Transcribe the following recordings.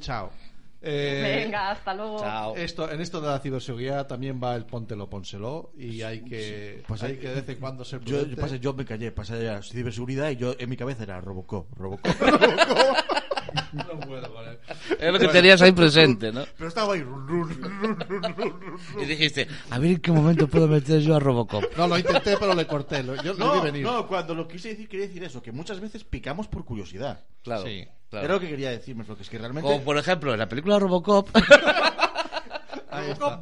Chao. Eh, Venga, hasta luego. Chao. Esto, en esto de la ciberseguridad también va el póntelo, pónselo y hay que, Pues hay que de vez en cuando ser Yo, yo, pasa, yo me callé, pasé ya ciberseguridad y yo en mi cabeza era Robocop, Robocop. No puedo con él. Es lo que tenías ahí presente, ¿no? Pero estaba ahí. run, run, run, run, run, run, run. Y dijiste, a ver en qué momento puedo meter yo a Robocop. No, lo intenté, pero le corté. Lo- Yo lo vi No, venir. no, cuando lo quise decir, quería decir eso, que muchas veces picamos por curiosidad. Claro. Sí. claro. Era lo que quería decirme, porque es que realmente. Como por ejemplo, en la película Robocop.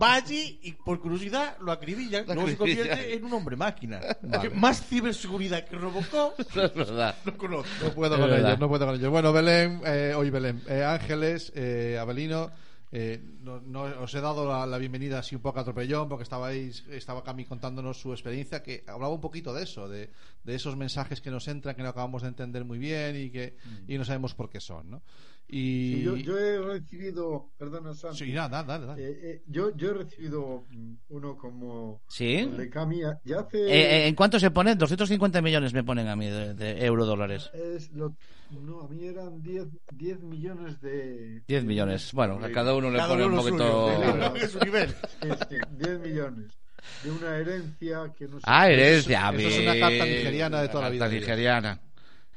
Va allí y por curiosidad lo acribilla, Lo luego se convierte en un hombre máquina. Vale. Más ciberseguridad que Robocop es verdad. no conozco. No puedo Es con verdad. ellos, no puedo con ellos. Bueno, Belén, eh, hoy Belén, eh, Ángeles, eh, Abelino, eh, no, no- os he dado la, la bienvenida así un poco a tropellón porque estabais, estaba Cami contándonos su experiencia que hablaba un poquito de eso, de, de esos mensajes que nos entran que no acabamos de entender muy bien y que y no sabemos por qué son, ¿no? Y Sí, yo, yo he recibido, perdona Sam, Sí, nada, dale, dale. eh, eh, yo, yo he recibido mm, uno como ¿Sí? de Cami ya hace Eh, eh, ¿En cuánto se pone? 250 millones me ponen a mí de, de euro dólares. es lo, no a mí eran 10, 10 millones de 10 millones. Bueno, a cada uno le Cada pone uno un poquito. suyo, de su nivel. sí, sí, 10 millones de una herencia que no sé Ah, herencia. Eso es una carta nigeriana de toda la vida. Carta nigeriana.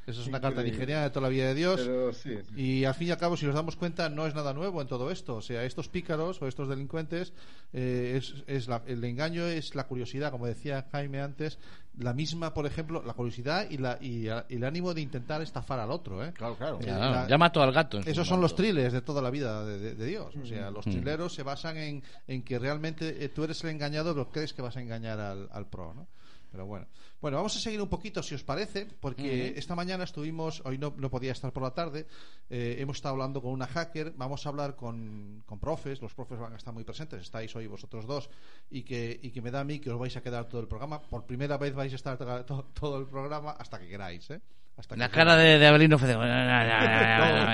Eso es una carta nigeriana de toda la vida de Dios. pero sí, sí. Y al fin y al cabo, si nos damos cuenta, no es nada nuevo en todo esto. O sea, estos pícaros o estos delincuentes, eh, es, es la- el engaño es la curiosidad, como decía Jaime antes, la misma, por ejemplo, la curiosidad y, la, y, a- y el ánimo de intentar estafar al otro. ¿eh? Claro, claro. Eh, Ya, la- ya mató al gato. Esos son los thrillers de toda la vida de, de- de Dios. O sea, los Mm. thrilleros se basan en, en que realmente eh, tú eres el engañado, pero crees que vas a engañar al, al pro, ¿no? Pero bueno. Bueno, vamos a seguir un poquito, si os parece, porque esta mañana estuvimos, hoy no, no podía estar por la tarde, eh, hemos estado hablando con una hacker, vamos a hablar con, con profes, los profes van a estar muy presentes, estáis hoy vosotros dos, y que, y que me da a mí que os vais a quedar todo el programa. Por primera vez vais a estar to- to- todo el programa hasta que queráis, ¿eh? Hasta La que cara de, de Abelino fue todo,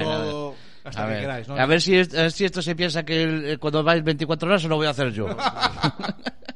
todo, hasta a que ver, queráis, ¿no? a ver si, es- si esto se piensa que el- eh, cuando vais 24 horas lo voy a hacer yo.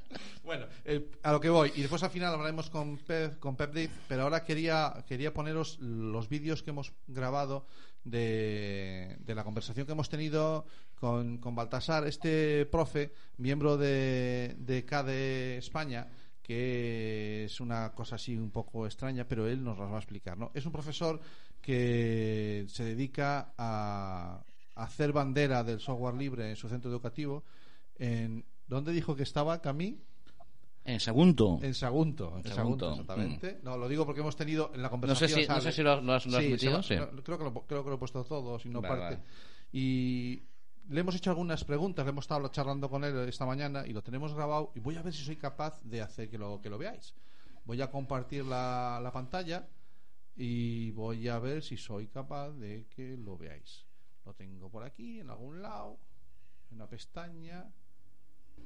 Bueno, eh, a lo que voy. Y después al final hablaremos con Pep, con Pep Diz, pero ahora quería, quería poneros los vídeos que hemos grabado de, de la conversación que hemos tenido con, con Baltasar, este profe, miembro de, de CADE España, que es una cosa así un poco extraña, pero él nos las va a explicar. ¿no? Es un profesor que se dedica a, hacer bandera del software libre en su centro educativo. En, ¿Dónde dijo que estaba, Camí? En Sagunto. En Sagunto, en Sagunto, Sagunto, exactamente. No, lo digo porque hemos tenido en la No sé conversación. si, no sé si lo, lo has, lo has Sí, metido. se sí. va- no, creo, que lo, creo que lo he puesto todo, si no Vale, parte. vale. Y le hemos hecho algunas preguntas, le hemos estado charlando con él esta mañana y lo tenemos grabado y voy a ver si soy capaz de hacer que lo, que lo veáis. Voy a compartir la, la pantalla y voy a ver si soy capaz de que lo veáis. Lo tengo por aquí, en algún lado, en una pestaña.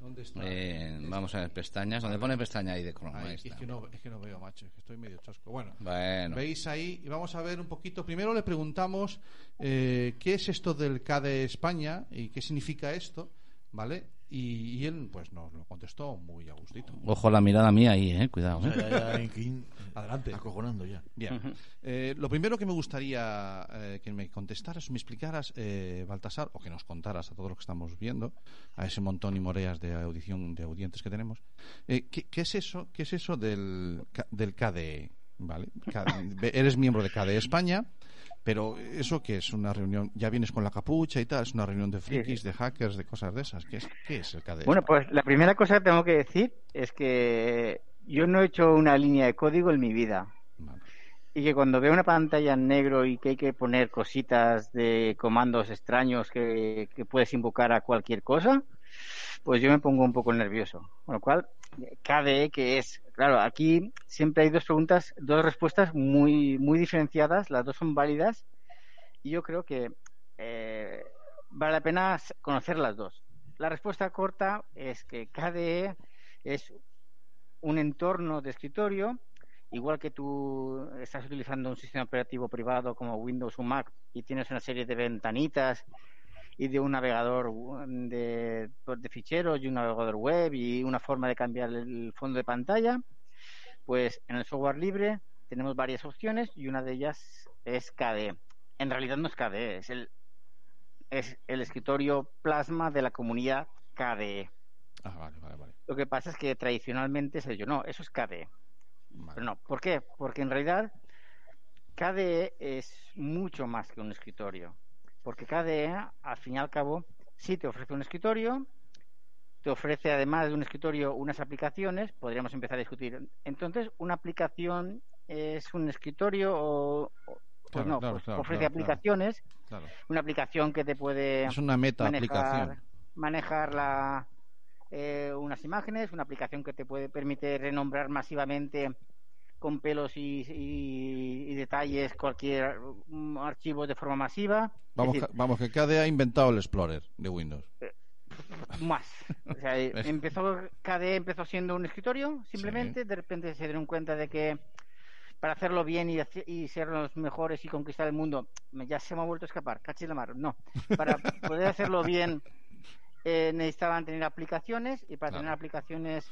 ¿Dónde está? Eh, vamos a ver, pestañas. donde pone pestaña ahí de Chrome? Ahí, es, que no, es que no veo, macho, es que estoy medio chasco. Bueno, Bueno. veis ahí y vamos a ver un poquito. Primero le preguntamos eh, qué es esto del CADE España y qué significa esto, ¿vale? Y, y él, pues nos lo contestó muy a gustito. Ojo la mirada mía ahí, eh. Cuidado. Ya, eh. ya, ya, que- Adelante. Acojonando ya. Bien. Eh, lo primero que me gustaría eh, que me contestaras o me explicaras, eh, Baltasar, o que nos contaras a todos los que estamos viendo, a ese montón y moreas de audición de audientes que tenemos, eh, ¿qué, qué es eso? ¿Qué es eso del, del KDE? ¿Vale? Ca- Eres miembro de KDE España, pero eso que es una reunión, ya vienes con la capucha y tal, es una reunión de frikis, de hackers, de cosas de esas. ¿Qué es, qué es el KDE? Bueno, pues la primera cosa que tengo que decir es que yo no he hecho una línea de código en mi vida. Vale. Y que cuando veo una pantalla en negro y que hay que poner cositas de comandos extraños que, que puedes invocar a cualquier cosa, pues yo me pongo un poco nervioso. Con lo cual, KDE, que es, claro, aquí siempre hay dos preguntas, dos respuestas muy, muy diferenciadas, las dos son válidas, y yo creo que eh, vale la pena conocer las dos. La respuesta corta es que KDE es un entorno de escritorio, igual que tú estás utilizando un sistema operativo privado como Windows o Mac y tienes una serie de ventanitas y de un navegador de, de ficheros y un navegador web y una forma de cambiar el fondo de pantalla, pues en el software libre tenemos varias opciones y una de ellas es KDE. En realidad no es KDE, es el es el escritorio Plasma de la comunidad KDE. Ah, vale, vale, vale. Lo que pasa es que tradicionalmente se dicho, no, eso es KDE. Vale. Pero no, ¿por qué? Porque en realidad KDE es mucho más que un escritorio. Porque KDE, al fin y al cabo, sí te ofrece un escritorio, te ofrece además de un escritorio unas aplicaciones, podríamos empezar a discutir. Entonces, ¿una aplicación es un escritorio o...? Pues Claro, no, claro, pues claro, ofrece aplicaciones, Claro. una aplicación que te puede Es una meta manejar, aplicación. manejar la, eh, unas imágenes, una aplicación que te puede permitir renombrar masivamente con pelos y, y- y detalles cualquier mm, archivo de forma masiva. Vamos, decir, que- vamos, que KDE ha inventado el Explorer de Windows. más. O sea, eh, empezó, KDE empezó siendo un escritorio, simplemente, de repente se dieron cuenta de que para hacerlo bien y, y ser los mejores y conquistar el mundo, ya se me ha vuelto a escapar, cachis la mar. No, para poder hacerlo bien eh, necesitaban tener aplicaciones y para Claro. tener aplicaciones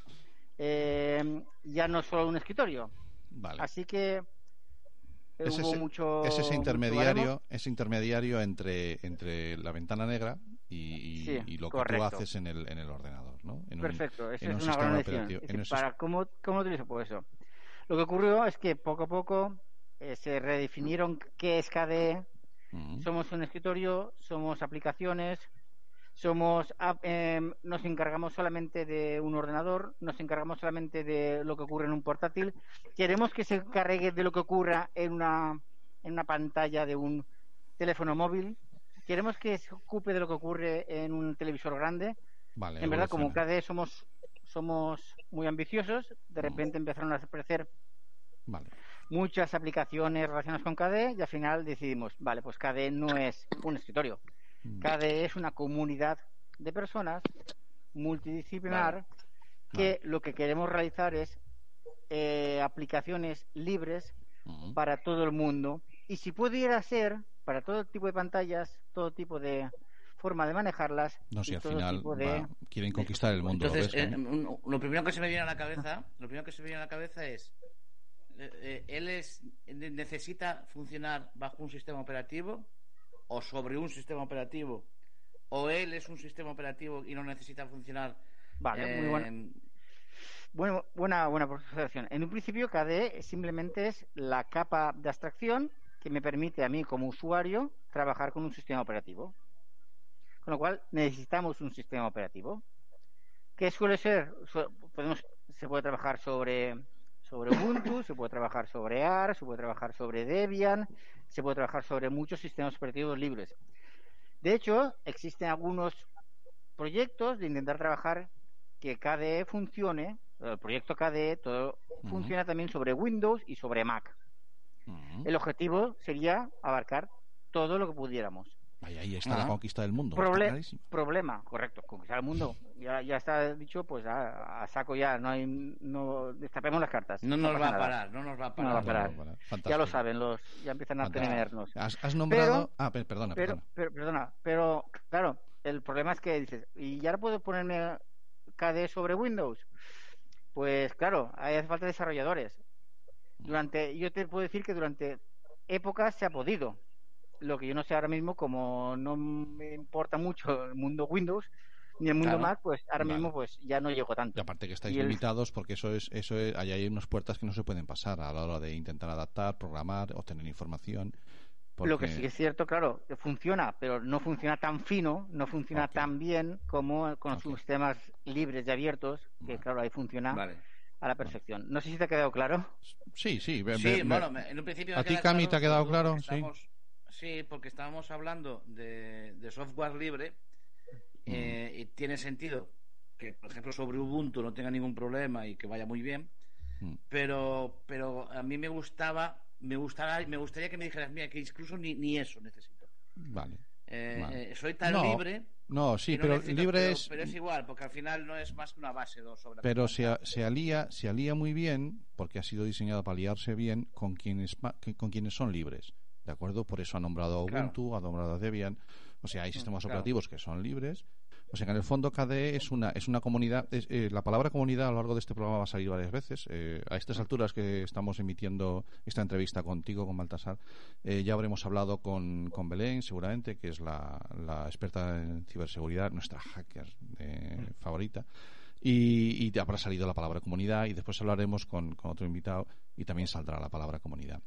eh, ya no solo un escritorio. Vale. Así que eh, Es ese, mucho. es ese mucho intermediario, ese intermediario entre, entre la ventana negra y, y- Sí, y lo que tú haces en el, en el ordenador, ¿no? En un- Perfecto, esa en es un una sistema gran. Es un para ¿cómo, ¿Cómo utilizo? Pues eso. Lo que ocurrió es que poco a poco eh, se redefinieron qué es KDE. Ujú. Somos un escritorio, somos aplicaciones, somos em, nos encargamos solamente de un ordenador, nos encargamos solamente de lo que ocurre en un portátil. Queremos que se encargue de lo que ocurra en una, en una pantalla de un teléfono móvil. Queremos que se ocupe de lo que ocurre en un televisor grande. Vale, En verdad, como evoluciona. KDE somos, somos muy ambiciosos, de repente empezaron a aparecer Vale. muchas aplicaciones relacionadas con KDE y al final decidimos, vale, pues KDE no es un escritorio. Mm. KDE es una comunidad de personas multidisciplinar que lo que queremos realizar es eh, aplicaciones libres para todo el mundo y si pudiera ser para todo tipo de pantallas, todo tipo de forma de manejarlas No sé, y al todo final tipo de va- quieren conquistar el mundo. ¿lo Entonces, ves, eh, lo primero que se me viene a la cabeza, lo primero que se me viene a la cabeza es, eh, él es ne- necesita funcionar bajo un sistema operativo o sobre un sistema operativo, o él es un sistema operativo y no necesita funcionar. Vale, muy bueno. Bueno, buena, buena observación. En un principio, KDE simplemente es la capa de abstracción que me permite a mí como usuario trabajar con un sistema operativo. Con lo cual, necesitamos un sistema operativo. que suele ser? Podemos, se puede trabajar sobre, sobre Ubuntu, se puede trabajar sobre AR, se puede trabajar sobre Debian, se puede trabajar sobre muchos sistemas operativos libres. De hecho, existen algunos proyectos de intentar trabajar que KDE funcione, el proyecto KDE todo funciona también sobre Windows y sobre Mac. El objetivo sería abarcar todo lo que pudiéramos. Ahí, ahí está Ah. la conquista del mundo. Proble- problema, correcto, conquistar el mundo. Ya, ya está dicho, pues a, a saco ya, no hay, no destapemos las cartas. no nos va a parar, no nos va a No parar. va a parar. Bueno, bueno, Ya lo saben, los ya empiezan a temernos. Has, has nombrado. Pero- ah, per- perdona, Pero, perdona. pero, perdona, pero claro, el problema es que dices, ¿y ya ahora puedo ponerme KDE sobre Windows? Pues claro, ahí hace falta desarrolladores. Durante, yo te puedo decir que durante épocas se ha podido. Lo que yo no sé ahora mismo, como no me importa mucho el mundo Windows ni el mundo Claro. Mac, pues ahora Vale. mismo pues ya no llego Y tanto. aparte que estáis Y el- limitados porque eso es, eso es, ahí hay unas puertas que no se pueden pasar a la hora de intentar adaptar, programar, obtener información. Lo que sí es cierto, claro, que funciona, pero no funciona tan fino, no funciona tan bien como con Ok. sus sistemas libres y abiertos, que Vale. claro, ahí funciona Vale. a la perfección. No sé si te ha quedado claro. Sí, sí. Sí, ve- bueno, me- en un principio me ¿A ti, Cami, te ha quedado claro? estábamos- Sí, porque estábamos hablando de, de software libre eh, y tiene sentido que, por ejemplo, sobre Ubuntu no tenga ningún problema y que vaya muy bien, Mm. pero, pero a mí me gustaba, me gustaba, me gustaría que me dijeras, mira, que incluso ni, ni eso necesito. Vale. Eh, Vale. eh, soy tan No, libre. No, sí, no pero necesito- libre pero- es. Pero es igual, porque al final no es más que una base ¿no? sobre Pero se, a- se alía se alía muy bien porque ha sido diseñado para aliarse bien con quienes con quienes son libres de acuerdo por eso ha nombrado a Claro. Ubuntu ha nombrado a Debian o sea hay sistemas claro. operativos que son libres O sea que en el fondo KDE es una, es una comunidad, es, eh, la palabra comunidad a lo largo de este programa va a salir varias veces. Eh, a estas alturas que estamos emitiendo esta entrevista contigo, con Baltasar, eh, ya habremos hablado con, con Belén, seguramente, que es la, la experta en ciberseguridad, nuestra hacker eh, favorita. Y, y te habrá salido la palabra comunidad y después hablaremos con, con otro invitado y también saldrá la palabra comunidad.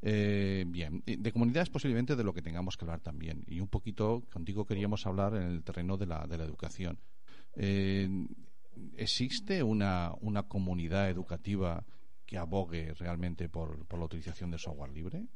Eh, bien, de comunidad es posiblemente de lo que tengamos que hablar también. Y un poquito contigo queríamos hablar en el terreno de la, de la educación. Eh, ¿Existe una, una comunidad educativa que abogue realmente por, por la utilización de software libre?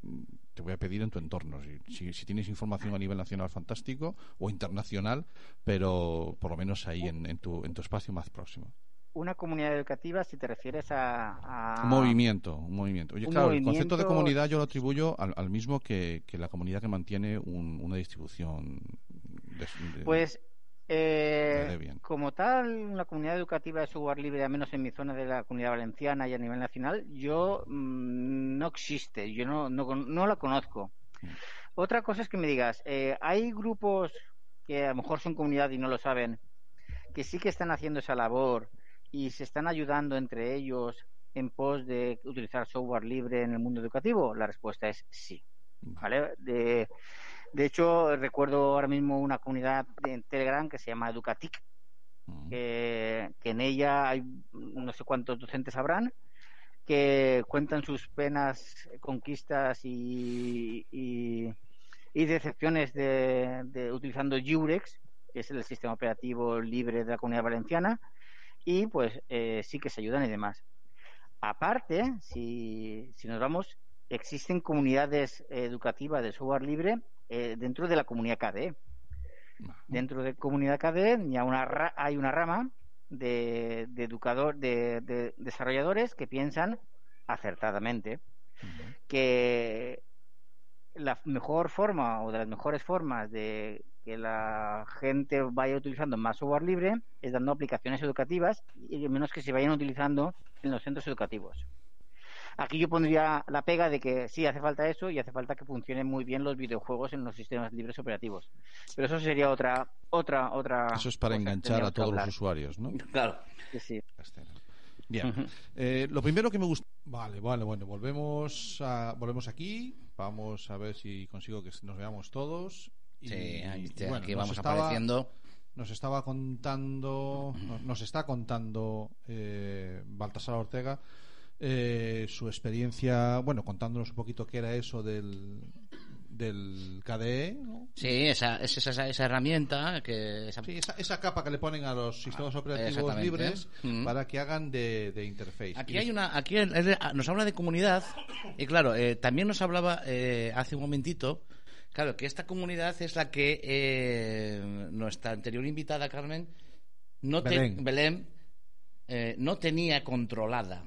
Te voy a pedir en tu entorno. Si, si, si tienes información a nivel nacional, fantástico, o internacional, pero por lo menos ahí en, en, tu, en tu espacio más próximo. Una comunidad educativa, si te refieres a. a... Un movimiento, un movimiento. Oye, Un claro, el concepto de comunidad yo lo atribuyo al, al mismo que, que la comunidad que mantiene un- una distribución. de- de- Pues, eh, como tal, una comunidad educativa de software libre, al menos en mi zona de la comunidad valenciana y a nivel nacional, yo mm, no existe, yo no, no, no la conozco. Mm. Otra cosa es que me digas, eh, hay grupos que a lo mejor son comunidad y no lo saben, que sí que están haciendo esa labor y se están ayudando entre ellos en pos de utilizar software libre en el mundo educativo. La respuesta es sí. ¿vale? De, de hecho, recuerdo ahora mismo una comunidad en Telegram que se llama Educatic, Mm. que, que en ella hay no sé cuántos docentes habrán que cuentan sus penas, conquistas y, y, y decepciones de, de utilizando Jurex, que es el sistema operativo libre de la comunidad valenciana, y pues eh, sí que se ayudan y demás. Aparte, si, si nos vamos, existen comunidades educativas de software libre eh, dentro de la comunidad KDE. Dentro de comunidad KDE ya una ra- hay una rama de, de educador, de, de desarrolladores que piensan acertadamente que la mejor forma o de las mejores formas de que la gente vaya utilizando más software libre es dando aplicaciones educativas y menos que se vayan utilizando en los centros educativos. Aquí yo pondría la pega de que sí hace falta eso y hace falta que funcionen muy bien los videojuegos en los sistemas libres operativos. Pero eso sería otra otra otra Eso es para enganchar a todos los usuarios, ¿no? Claro. Sí, sí. Bien. Eh, lo primero que me gusta. Vale, vale, bueno, volvemos, a, volvemos aquí. Vamos a ver si consigo que nos veamos todos. Y, Sí, y bueno, aquí nos vamos estaba- apareciendo. Nos estaba contando, nos, nos está contando eh, Baltasar Ortega eh, su experiencia, bueno, contándonos un poquito qué era eso del, del KDE, ¿no? Sí, esa, es esa, esa herramienta que esa- Sí, esa, esa capa que le ponen a los sistemas operativos libres Mm. para que hagan de, de interface. Aquí hay una, aquí nos habla de comunidad y claro, eh, también nos hablaba eh, hace un momentito, claro, que esta comunidad es la que eh, nuestra anterior invitada Carmen no te- Belén. Belén, eh, no tenía controlada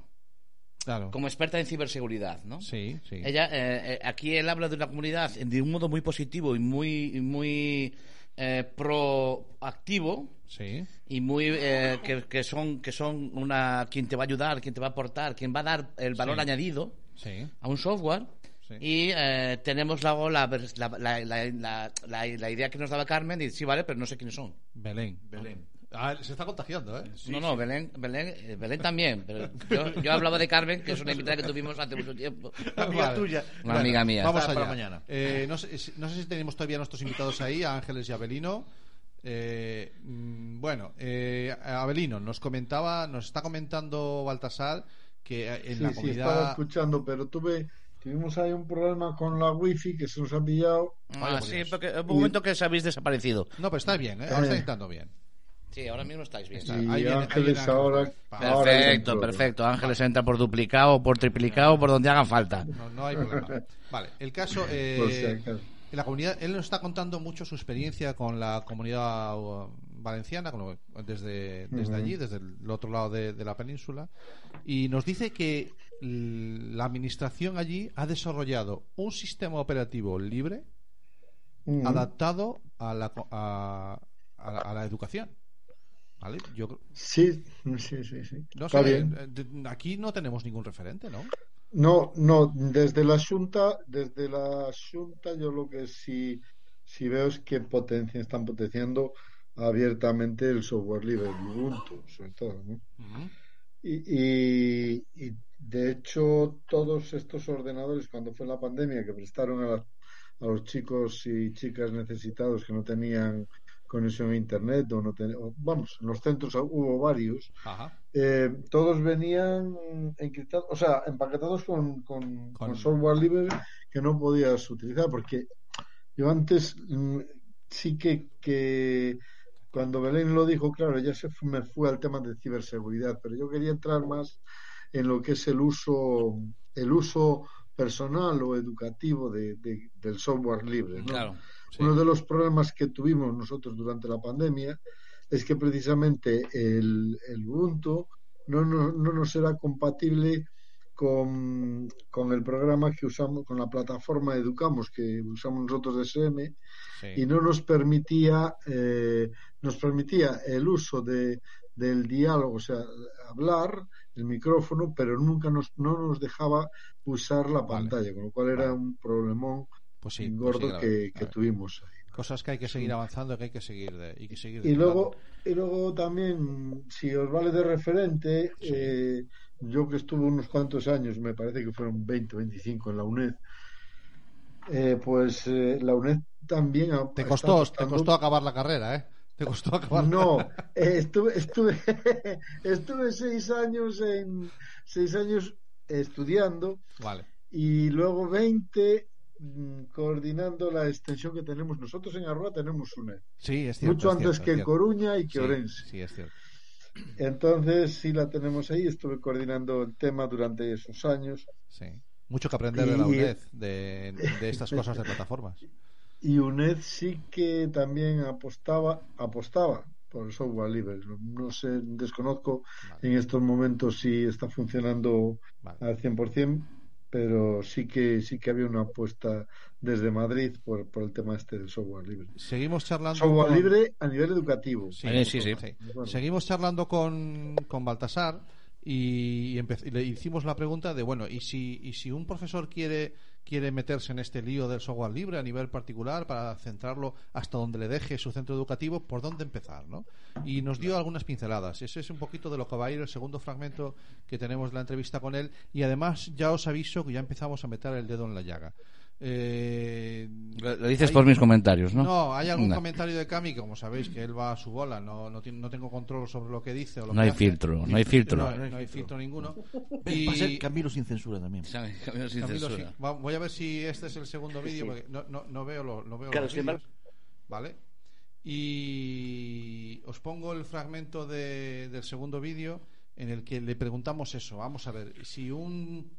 Claro. como experta en ciberseguridad, ¿no? Sí, sí. Ella, eh, eh, aquí él habla de una comunidad de un modo muy positivo y muy, muy eh, proactivo Sí. y muy eh, que, que son que son una quien te va a ayudar, quien te va a aportar, quien va a dar el valor Sí. añadido Sí. a un software. Sí. Y eh, tenemos luego la, la, la, la, la- la- la idea que nos daba Carmen y sí, vale, pero no sé quiénes son. Belén. Belén. Ah, se está contagiando, ¿eh? no, no, Belén, Belén, eh, Belén también. Pero yo, yo hablaba de Carmen, que es una invitada que tuvimos hace mucho tiempo. Amiga Vale. tuya. Una amiga mía. Vamos allá. para mañana. Eh, no, sé, si- no sé si tenemos todavía nuestros invitados ahí, a Ángeles y Abelino. Eh, mm, bueno, eh, Abelino, nos comentaba, nos está comentando Baltasar que eh, en sí, la sí, comunidad. estaba escuchando, pero tuve, tuvimos ahí un problema con la wifi que se nos ha pillado. Ah, sí, Dios. porque un momento que os habéis desaparecido. No, pero está bien, ¿eh? ahora Eh. está entrando bien. Sí, ahora mismo estáis bien. Está. Y ahí viene- ahí Ángeles viene ahora, Vale. ahora Perfecto, perfecto. Ángeles entra por duplicado, por triplicado, por donde hagan falta. No, no hay problema. Vale, el caso. eh, acaso. en la comunidad, él nos está contando mucho su experiencia con la comunidad uh, valenciana, con lo- desde, desde Ujú. allí, desde el otro lado de, de la península, y nos dice que la administración allí ha desarrollado un sistema operativo libre Mm. adaptado a la, a, a la, a la educación. ¿Vale? Yo Sí, sí, sí, sí. no sé, bien. eh, aquí no tenemos ningún referente, ¿no? No, no, desde la Junta, desde la Junta yo lo que sí, sí veo es que potencia, están potenciando abiertamente el software libre, Ubuntu, sobre todo, ¿no? Y, y- y, de hecho, todos estos ordenadores, cuando fue la pandemia, que prestaron a, a los chicos y chicas necesitados que no tenían conexión a Internet, o no ten- vamos, en los centros hubo varios, eh, todos venían encriptados, o sea, empaquetados con, con- Con- con software libre que no podías utilizar, porque yo antes mm, sí que, que cuando Belén lo dijo, claro, ya se me fue al tema de ciberseguridad, pero yo quería entrar más en lo que es el uso, el uso personal o educativo de- de- del software libre, ¿no? Claro. Sí. Uno de los problemas que tuvimos nosotros durante la pandemia es que precisamente el, el Ubuntu no, no, no nos era compatible con, con el programa que usamos, con la plataforma Educamos que usamos nosotros de SM Sí. y no nos permitía eh, nos permitía el uso de, del diálogo, o sea, hablar, el micrófono, pero nunca nos, no nos dejaba usar la Vale. pantalla, con lo cual era un problemón Pues sí, pues gordo sí, que, tuvimos ahí. Cosas que hay que seguir avanzando, que hay que seguir de, y que seguir Y luego, y luego también, si os vale de referente, Sí. eh, yo que estuve unos cuantos años, me parece que fueron 20 o 25 en la UNED, eh, pues eh, la UNED también ha- Te costó, te costó acabar la carrera, ¿eh? Te costó acabar. No, eh, estuve, estuve, estuve seis años en seis años estudiando Vale. y luego 20 mm, coordinando la extensión que tenemos nosotros en Arroa tenemos UNED Sí, es cierto. mucho es antes cierto, que en. Coruña y que Sí, Orense. Sí, es cierto. Entonces sí la tenemos ahí, estuve coordinando el tema durante esos años Sí. Mucho que aprender de la UNED, de, de estas cosas de plataformas. Y UNED sí que también apostaba, apostaba por el software libre. No, sé, desconozco Vale, en estos momentos si está funcionando vale. al 100%, pero sí que sí que había una apuesta desde Madrid por, por el tema este del software libre. Seguimos charlando. Software con- libre a nivel educativo. Sí, sí, sí. Bueno, Seguimos charlando con, con Baltasar y, y le hicimos la pregunta de, bueno, ¿y si, y si un profesor quiere, quiere meterse en este lío del software libre a nivel particular para centrarlo hasta donde le deje su centro educativo, ¿por dónde empezar? ¿no? Y nos dio algunas pinceladas. Ese es un poquito de lo que va a ir el segundo fragmento que tenemos la entrevista con él. Y además ya os aviso que ya empezamos a meter el dedo en la llaga. Eh, Lo, dices hay- por mis comentarios, ¿no? no, hay algún No. comentario de Cami que, como sabéis, que él va a su bola, no, no, tengo control sobre lo que dice. O lo No que hay hace. filtro, no hay filtro. No, no hay filtro ninguno. Va a ser Y Camilo sin censura también. Camilo, censura. sí. Va- voy a ver si este es el segundo vídeo, porque no, no, no veo, lo, no veo Claro, los vídeos. Vale. Y os pongo el fragmento de- del segundo vídeo en el que le preguntamos eso. Vamos a ver, si un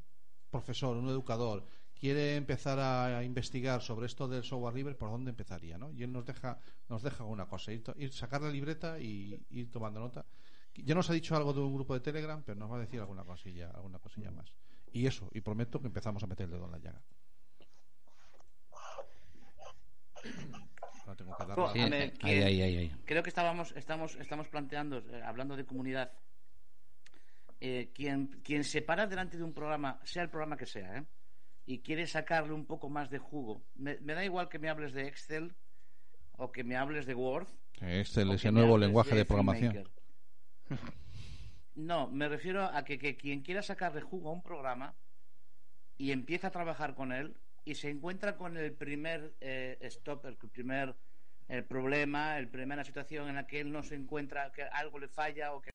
profesor, un educador, quiere empezar a investigar sobre esto del software libre, ¿por dónde empezaría? ¿no? Y él nos deja, nos deja una cosa, ir, to- ir- sacar la libreta y ir tomando nota. Ya nos ha dicho algo de un grupo de Telegram, pero nos va a decir alguna cosilla, alguna cosilla más. Y eso, y prometo que empezamos a meter el dedo en la llaga. Ahora tengo que dar la- Sí, A ahí, ver, ahí, ahí, ahí. Creo que estábamos, estamos, estamos planteando, eh, hablando de comunidad, eh, quien, quien se para delante de un programa, sea el programa que sea, ¿eh? Y quiere sacarle un poco más de jugo, me, me da igual que me hables de Excel o que me hables de Word. Excel, que me nuevo lenguaje de programación. No, me refiero a que, que quien quiera sacarle jugo a un programa y empieza a trabajar con él y se encuentra con el primer eh, stop, el primer el problema, el primera situación en la que él no se encuentra, que algo le falla o que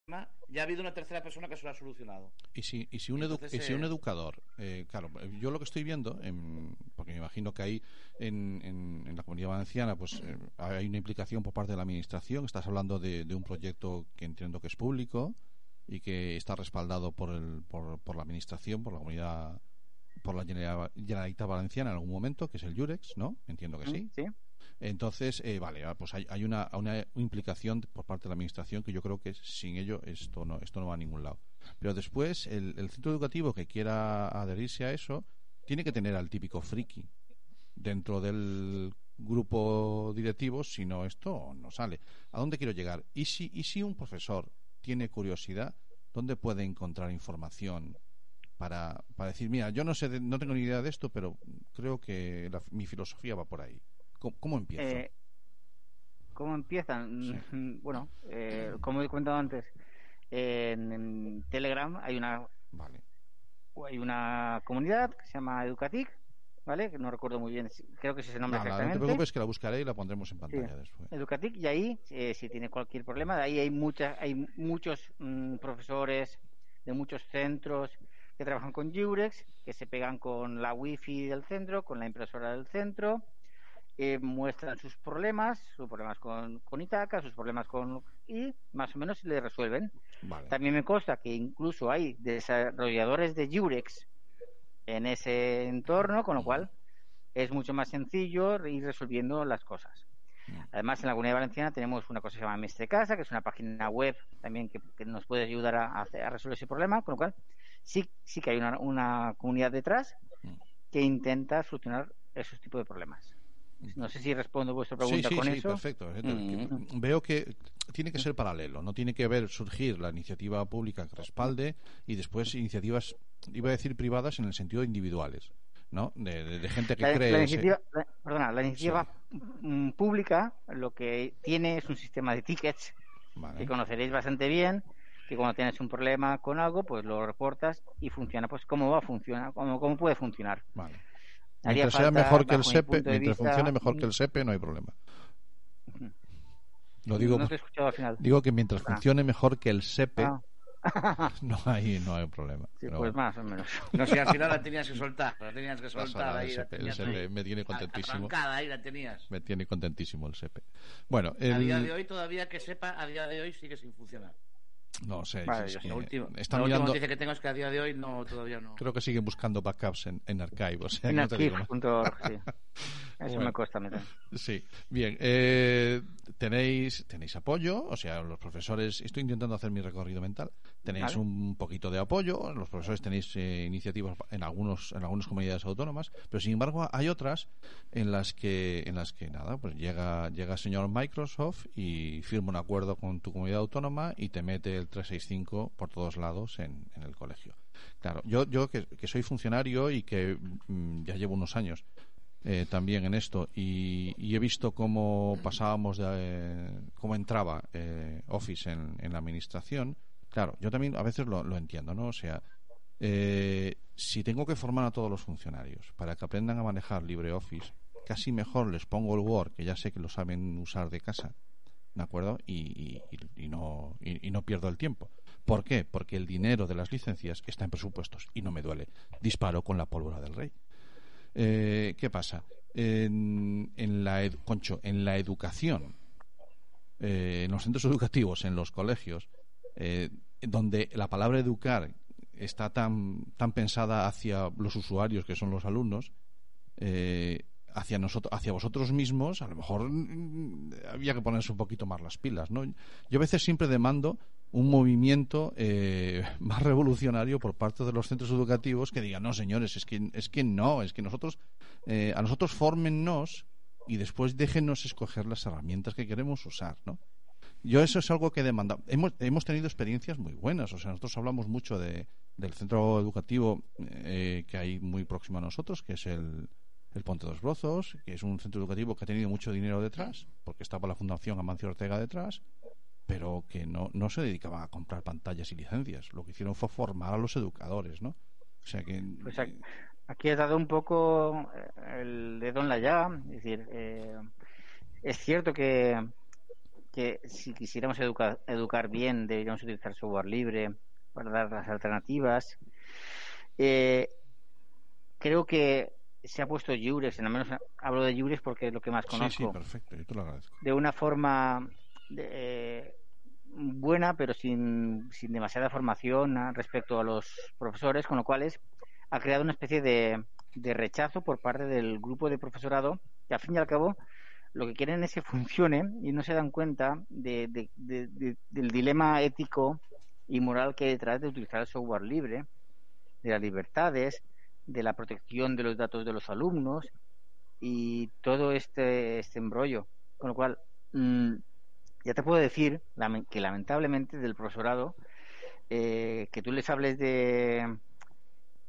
ya ha habido una tercera persona que se lo ha solucionado. Y si, y si, un, edu- Entonces, y si un eh, educador, eh, claro, yo lo que estoy viendo, en- porque me imagino que ahí en, en- en la comunidad valenciana pues eh, hay una implicación por parte de la administración, estás hablando de, de un proyecto que entiendo que es público y que está respaldado por, el, por, por la administración, por la comunidad, por la General- Generalitat Valenciana en algún momento, que es el Jurex, ¿no? Entiendo que sí. Sí. Entonces, eh, vale, ah, pues hay, hay una, una implicación por parte de la administración que yo creo que sin ello esto no, esto no va a ningún lado. Pero después, el, el centro educativo que quiera adherirse a eso tiene que tener al típico friki dentro del grupo directivo, si no, esto no sale. ¿A dónde quiero llegar? ¿Y si, y si un profesor tiene curiosidad, ¿dónde puede encontrar información para, para decir, mira, yo no sé, no tengo ni idea de esto, pero creo que la- mi filosofía va por ahí? ¿Cómo, cómo empiezo? Eh, ¿Cómo empiezan? Bueno, eh, como he comentado antes, en, en Telegram hay una Vale. hay una comunidad que se llama Educatic, ¿vale? Que no recuerdo muy bien, creo que ese es el nombre Nada, no te exactamente. preocupes que la buscaré y la pondremos en pantalla después. Educatic y ahí eh, si tiene cualquier problema de ahí hay muchas hay muchos mm, profesores de muchos centros que trabajan con Jurex que se pegan con la wifi del centro con la impresora del centro eh, muestran sus problemas sus problemas con, con Itaca sus problemas con y más o menos le resuelven. Vale. también me consta que incluso hay desarrolladores de Jurex en ese entorno con lo cual es mucho más sencillo ir resolviendo las cosas. Además, en la Comunidad Valenciana tenemos una cosa que se llama Mestre Casa, que es una página web también que, que nos puede ayudar a, a resolver ese problema, con lo cual sí, sí que hay una, una comunidad detrás que intenta solucionar esos tipos de problemas. No sé si respondo vuestra pregunta sí, sí, con sí, eso. perfecto. Mm. Veo que tiene que ser paralelo, no tiene que ver surgir la iniciativa pública que respalde y después iniciativas, iba a decir privadas en el sentido individuales, ¿no? De, de- de gente que La, cree. la ese- iniciativa, la- perdona, la iniciativa mm, pública lo que tiene es un sistema de tickets Vale. que conoceréis bastante bien, que cuando tienes un problema con algo, pues lo reportas y funciona. Pues cómo va a funcionar, cómo, cómo puede funcionar. Vale. Haría Mientras sea mejor que el SEPE, mientras vista, funcione mejor que el SEPE, no hay problema. Lo digo, No te he escuchado al final. digo que mientras Ah. funcione mejor que el SEPE, Ah. no hay, no hay problema. Sí, Pero pues más o menos. No sé, al final la tenías que soltar. La tenías que soltar ahí. del La SEPE, el tenías SEPE ahí. me tiene contentísimo. Ahí la tenías. Me tiene contentísimo el SEPE. Bueno, A día el- de hoy, todavía que sepa, a día de hoy sigue sin funcionar. No sé, Vale, es que La última, la última noticia que tengo es que a día de hoy no, todavía no. creo que siguen buscando backups en, en Archive, o sea, En no archive.org, sí. Eso Bueno. me cuesta meter. Sí, bien. eh, tenéis tenéis apoyo, o sea, los profesores. Estoy intentando hacer mi recorrido mental. Tenéis Vale. un poquito de apoyo. Los profesores tenéis eh, iniciativas en algunos en algunas comunidades autónomas, pero sin embargo hay otras en las que en las que nada, pues llega llega el señor Microsoft y firma un acuerdo con tu comunidad autónoma y te mete el 365 por todos lados en, el colegio. Claro, yo yo que, soy funcionario y que mm, ya llevo unos años eh, también en esto y, he visto cómo pasábamos de, eh, cómo entraba eh, Office en, en la administración claro yo también a veces lo, lo entiendo no o sea eh, si tengo que formar a todos los funcionarios para que aprendan a manejar LibreOffice casi mejor les pongo el Word que ya sé que lo saben usar de casa ¿de acuerdo? Y, y- no, y, y no pierdo el tiempo. ¿Por qué? Porque el dinero de las licencias está en presupuestos y no me duele. Disparo con la pólvora del rey. Eh, ¿Qué pasa? En, en la Concho, en la educación, eh, en los centros educativos, en los colegios, eh, donde la palabra educar está tan, tan pensada hacia los usuarios, que son los alumnos, eh, hacia nosotros, hacia vosotros mismos, a lo mejor mm, había que ponerse un poquito más las pilas, ¿no? Yo a veces siempre demando un movimiento eh, más revolucionario por parte de los centros educativos que digan, no, señores, es que, es que no, es que nosotros, eh, a nosotros fórmennos y después déjenos escoger las herramientas que queremos usar, ¿no? Yo eso es algo que demanda. Hemos, hemos tenido experiencias muy buenas. O sea, nosotros hablamos mucho de, del centro educativo eh, que hay muy próximo a nosotros, que es el, el Ponte dos Brozos, que es un centro educativo que ha tenido mucho dinero detrás, porque estaba la Fundación Amancio Ortega detrás, pero que no, no se dedicaba a comprar pantallas y licencias. Lo que hicieron fue formar a los educadores, ¿no? O sea que. Pues aquí, he dado un poco eh, el dedo en la llaga. Es decir, eh, es cierto que, que si quisiéramos educar, educar bien, deberíamos utilizar software libre para dar las alternativas. Eh, creo que se ha puesto Jurex, al menos hablo de Jurex porque es lo que más sí, conozco. sí, perfecto. Yo te lo agradezco. de una forma de- eh, buena, pero sin, sin demasiada formación ah, respecto a los profesores, con lo cual es- ha creado una especie de, de rechazo por parte del grupo de profesorado que, al fin y al cabo, lo que quieren es que funcione y no se dan cuenta de- de- de- de- del dilema ético y moral que hay detrás de utilizar el software libre, de las libertades, de la protección de los datos de los alumnos y todo este, este embrollo. Con lo cual, mm, ya te puedo decir que lamentablemente del profesorado, eh, que tú les hables de,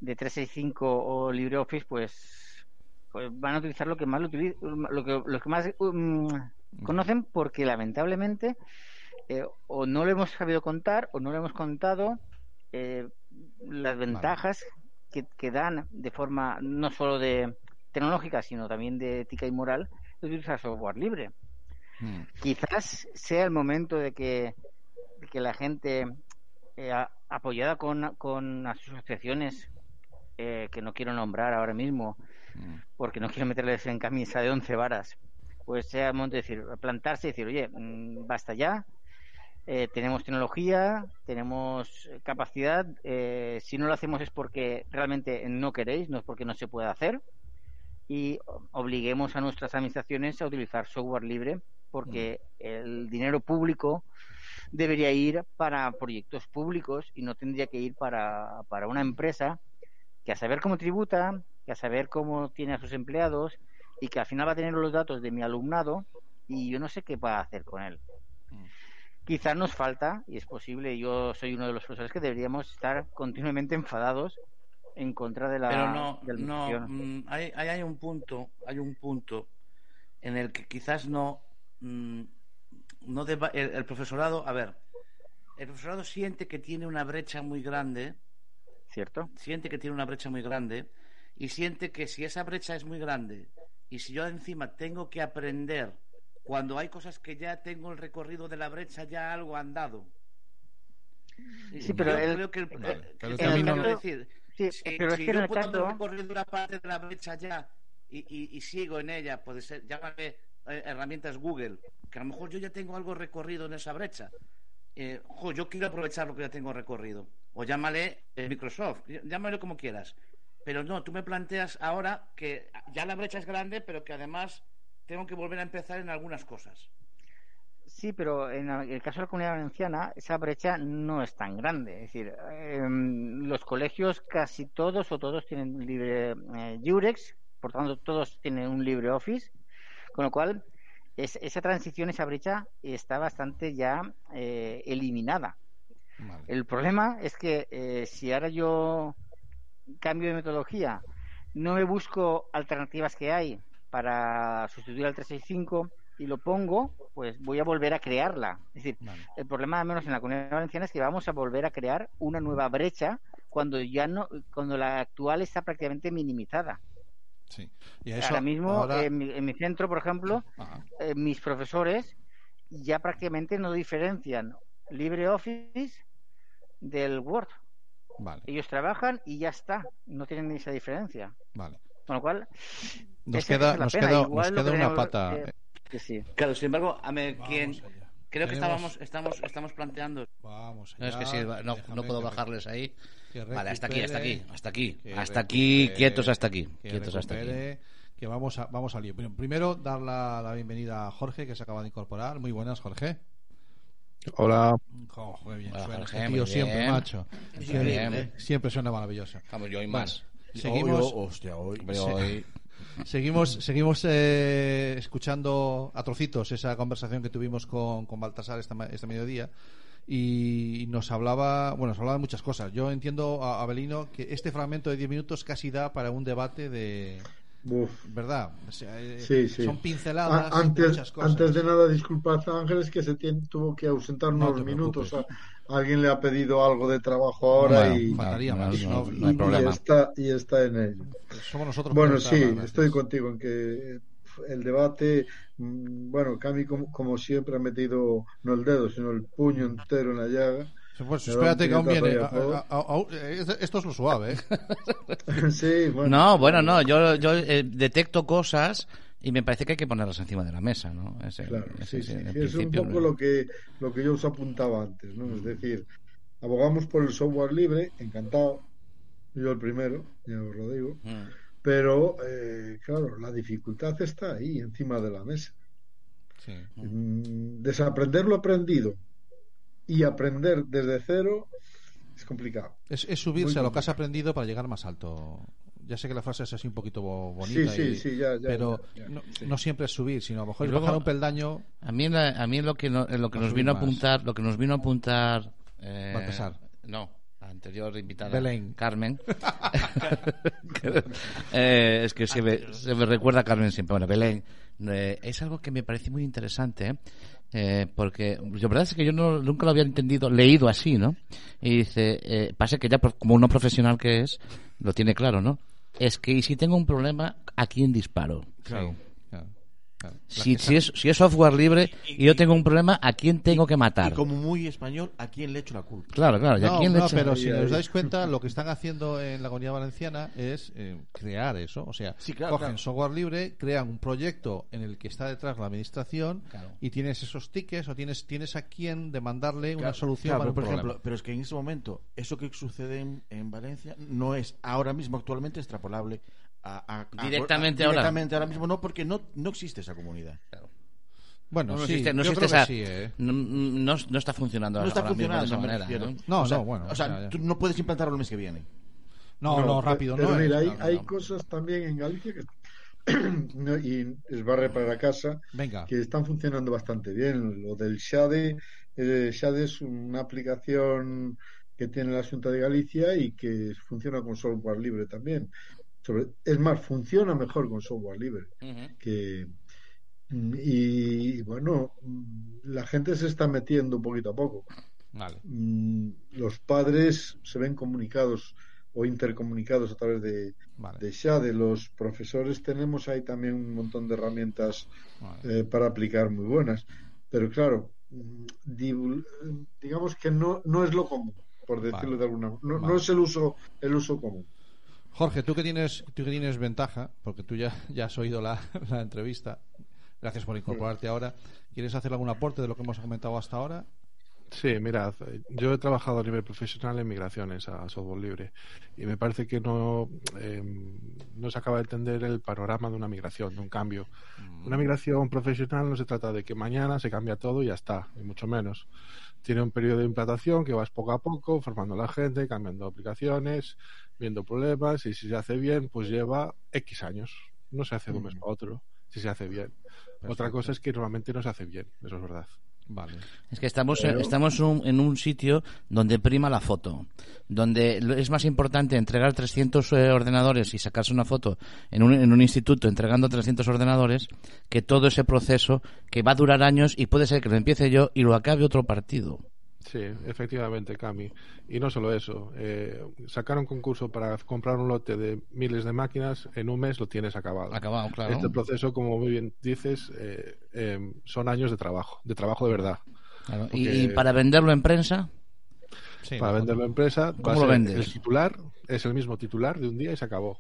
de 365 o LibreOffice, pues, pues van a utilizar lo que más lo, utili- lo que, lo que más um, conocen porque lamentablemente eh, o no lo hemos sabido contar o no lo hemos contado eh, las ventajas que, que dan de forma no solo de tecnológica, sino también de ética y moral de utilizar software libre. Mm. Quizás sea el momento de que, de que la gente, eh, a- apoyada con, con asociaciones eh, que no quiero nombrar ahora mismo, Mm. porque no quiero meterles en camisa de once varas, pues sea el momento de decir, plantarse y decir, oye, mm, basta ya, eh, tenemos tecnología, tenemos capacidad, eh, si no lo hacemos es porque realmente no queréis, no es porque no se pueda hacer, y obliguemos a nuestras administraciones a utilizar software libre, porque el dinero público debería ir para proyectos públicos y no tendría que ir para, para una empresa que a saber cómo tributa, que a saber cómo tiene a sus empleados y que al final va a tener los datos de mi alumnado y yo no sé qué va a hacer con él. Mm. Quizás nos falta, y es posible, yo soy uno de los profesores que deberíamos estar continuamente enfadados en contra de la Pero no, de la no mm, hay, hay, hay un punto, hay un punto en el que quizás no, mm, no deba- el, el profesorado, a ver, el profesorado siente que tiene una brecha muy grande, ¿cierto? siente que tiene una brecha muy grande y siente que si esa brecha es muy grande y si yo encima tengo que aprender cuando hay cosas que ya tengo el recorrido de la brecha ya algo andado. Sí, pero yo el- creo que el, Vale, pero el decir, Sí, si, pero es si en yo el puedo caso, una parte de la brecha ya y, y- y sigo en ella, puede ser, llámame eh, herramientas Google, que a lo mejor yo ya tengo algo recorrido en esa brecha. Eh, jo, yo quiero aprovechar lo que ya tengo recorrido. O llámale eh, Microsoft, ll- llámale como quieras. Pero no, tú me planteas ahora que ya la brecha es grande, pero que además tengo que volver a empezar en algunas cosas. Sí, pero en el caso de la comunidad valenciana, esa brecha no es tan grande. Es decir, em, los colegios casi todos o todos tienen libre eh, Jurex, por tanto todos tienen un libre Office, con lo cual es- esa transición, esa brecha está bastante ya eh, eliminada. Vale. El problema es que eh, si ahora yo cambio de metodología, no me busco alternativas que hay para sustituir al 365 y lo pongo, pues voy a volver a crearla. Es decir, Vale. el problema, al menos en la comunidad valenciana, es que vamos a volver a crear una nueva brecha cuando ya no, cuando la actual está prácticamente minimizada. Sí. Y a eso, ahora mismo, ahora- en, mi, en mi centro, por ejemplo, eh, mis profesores ya prácticamente no diferencian LibreOffice del Word. Vale, Ellos trabajan y ya está, no tienen esa diferencia. vale. Con lo cual, Nos queda, nos queda, nos queda una pata. que- que sí. Claro, sin embargo, a me- Vamos quien, allá. creo que estábamos, estamos, estamos planteando. Vamos No, es que allá, sí, no, déjame no puedo bajarles ahí. que Vale, hasta aquí, hasta aquí, hasta aquí. Hasta aquí, recupere- quietos hasta aquí. Quietos hasta aquí. Que vamos, a, vamos al lío. Primero, dar la, la bienvenida a Jorge, que se acaba de incorporar. Muy buenas, Jorge. Hola. Oh, muy bien, Hola, suena Jorge, este muy tío siempre, bien. macho. Muy Siempre, bien. siempre suena maravilloso. Vamos, yo y Bueno, más. Seguimos, Hoy, oh, hostia, hoy. Hombre, Sí. hoy- seguimos, seguimos eh, escuchando a trocitos esa conversación que tuvimos con, con Baltasar esta, ma- este mediodía y nos hablaba, bueno, nos hablaba de muchas cosas. Yo entiendo, a Abelino, que este fragmento de 10 minutos casi da para un debate de... Uf. ¿Verdad? O sea, eh, Sí, sí. Son pinceladas A- de antes, muchas cosas. antes de nada, disculpad Ángeles que se tuvo que ausentar No unos minutos. A- alguien le ha pedido algo de trabajo ahora Bueno, y, faltaría más. no, no- no hay y problema. está, y está en ello. Somos nosotros. Bueno, sí, estoy contigo en que el debate, mm, bueno, Cami como, como siempre ha metido no el dedo, sino el puño entero en la llaga. Pues espérate que aún viene. a a- a- a- eh, esto es lo suave, ¿eh? sí, bueno. No, bueno, no, yo, yo eh, detecto cosas y me parece que hay que ponerlas encima de la mesa, ¿no? Ese- Claro, ese- sí, sí, es un poco ¿no? lo que, lo que yo os apuntaba antes, ¿no? Es decir, abogamos por el software libre, encantado, yo el primero, ya os lo digo, Mm. pero eh, claro, la dificultad está ahí, encima de la mesa. Sí. Mm, Desaprender lo aprendido y aprender desde cero es complicado. Es, es subirse Muy a lo que has aprendido para llegar más alto. Ya sé que la frase es así un poquito bo- Sí, bonita, sí, y- sí, ya, ya. pero ya, ya, no, sí. no siempre es subir, sino a lo mejor luego- bajar un peldaño. A mí, en la- a mí lo que no- lo que No nos subir vino a apuntar, lo que nos vino a apuntar, eh, Baltasar. no, a anterior invitada, Belén. Carmen. Eh, es que se me, se me recuerda a Carmen siempre. Bueno, Belén, eh, es algo que me parece muy interesante, ¿eh? Eh, porque la verdad es que yo no, nunca lo había entendido, leído así, ¿no? Y dice, eh, pasa que ya por- como uno profesional que es, lo tiene claro, ¿no? Es que si tengo un problema, ¿a quién disparo? Claro, claro. Si, si, es, si es software libre y yo tengo un problema, ¿a quién tengo que matar? Y como muy español, ¿a quién le echo la culpa? Claro, claro. ¿y a No, quién le no, echa- pero si os dais cuenta, lo que están haciendo en la Comunidad Valenciana es eh, crear eso. O sea, Sí, claro, cogen claro. software libre, crean un proyecto en el que está detrás la administración y tienes esos tickets o tienes, tienes a quien demandarle una solución claro, para un por problema. ejemplo, pero es que en ese momento, eso que sucede en, en Valencia no es ahora mismo actualmente extrapolable a, a- a- Directamente a- ahora. directamente ahora mismo no, porque no, no existe esa comunidad. Bueno, No, sí, existe, no existe esa- sí, ¿eh? no, no- no está funcionando No está ahora mismo de funcionando, esa manera. ¿no? No, O sea, no, bueno, O sea, ya, ya. tú no puedes implantarlo el mes que viene. No, no, rápido, pero no. mira, hay, hay no. cosas también en Galicia que no, y es barre para casa Venga, que están funcionando bastante bien. Lo del Shade, eh, Shade es una aplicación que tiene la Junta de Galicia y que funciona con software libre también. Sobre- es más, funciona mejor con software libre que y bueno, la gente se está metiendo un poquito a poco. vale. Mm, Los padres se ven comunicados o intercomunicados a través de, Vale, de Shade. Los profesores tenemos ahí también un montón de herramientas vale. eh, para aplicar muy buenas. Pero claro, mm, digamos que no, no es lo común, por decirlo de alguna manera. No, no es el uso, el uso común. Jorge, tú que tienes, tú que tienes ventaja, porque tú ya, ya has oído la, la entrevista, gracias por incorporarte ahora. ¿Quieres hacer algún aporte de lo que hemos comentado hasta ahora? Sí, mirad, eh, yo he trabajado a nivel profesional en migraciones a software libre y me parece que no, eh, no se acaba de entender el panorama de una migración, de un cambio. Una migración profesional no se trata de que mañana se cambia todo y ya está, ni mucho menos. Tiene un periodo de implantación que vas poco a poco, formando a la gente, cambiando aplicaciones, viendo problemas y si se hace bien, pues lleva X años. No se hace de un mes para otro, si se hace bien. Otra cosa es que normalmente no se hace bien, eso es verdad. Vale. Es que estamos, Pero- estamos un- en un sitio donde prima la foto, donde es más importante entregar 300 eh, ordenadores y sacarse una foto en un, en un instituto entregando 300 ordenadores que todo ese proceso que va a durar años y puede ser que lo empiece yo y lo acabe otro partido. Sí, efectivamente, Cami. Y no solo eso, eh, sacar un concurso para comprar un lote de miles de máquinas, en un mes lo tienes acabado. Acabado, claro. Este proceso, como muy bien dices, eh, eh, son años de trabajo, de trabajo de verdad. Claro. Y, porque- y para venderlo en prensa, Sí, para venderlo a empresa, va ¿Cómo a lo vendes? el titular es el mismo titular de un día y se acabó.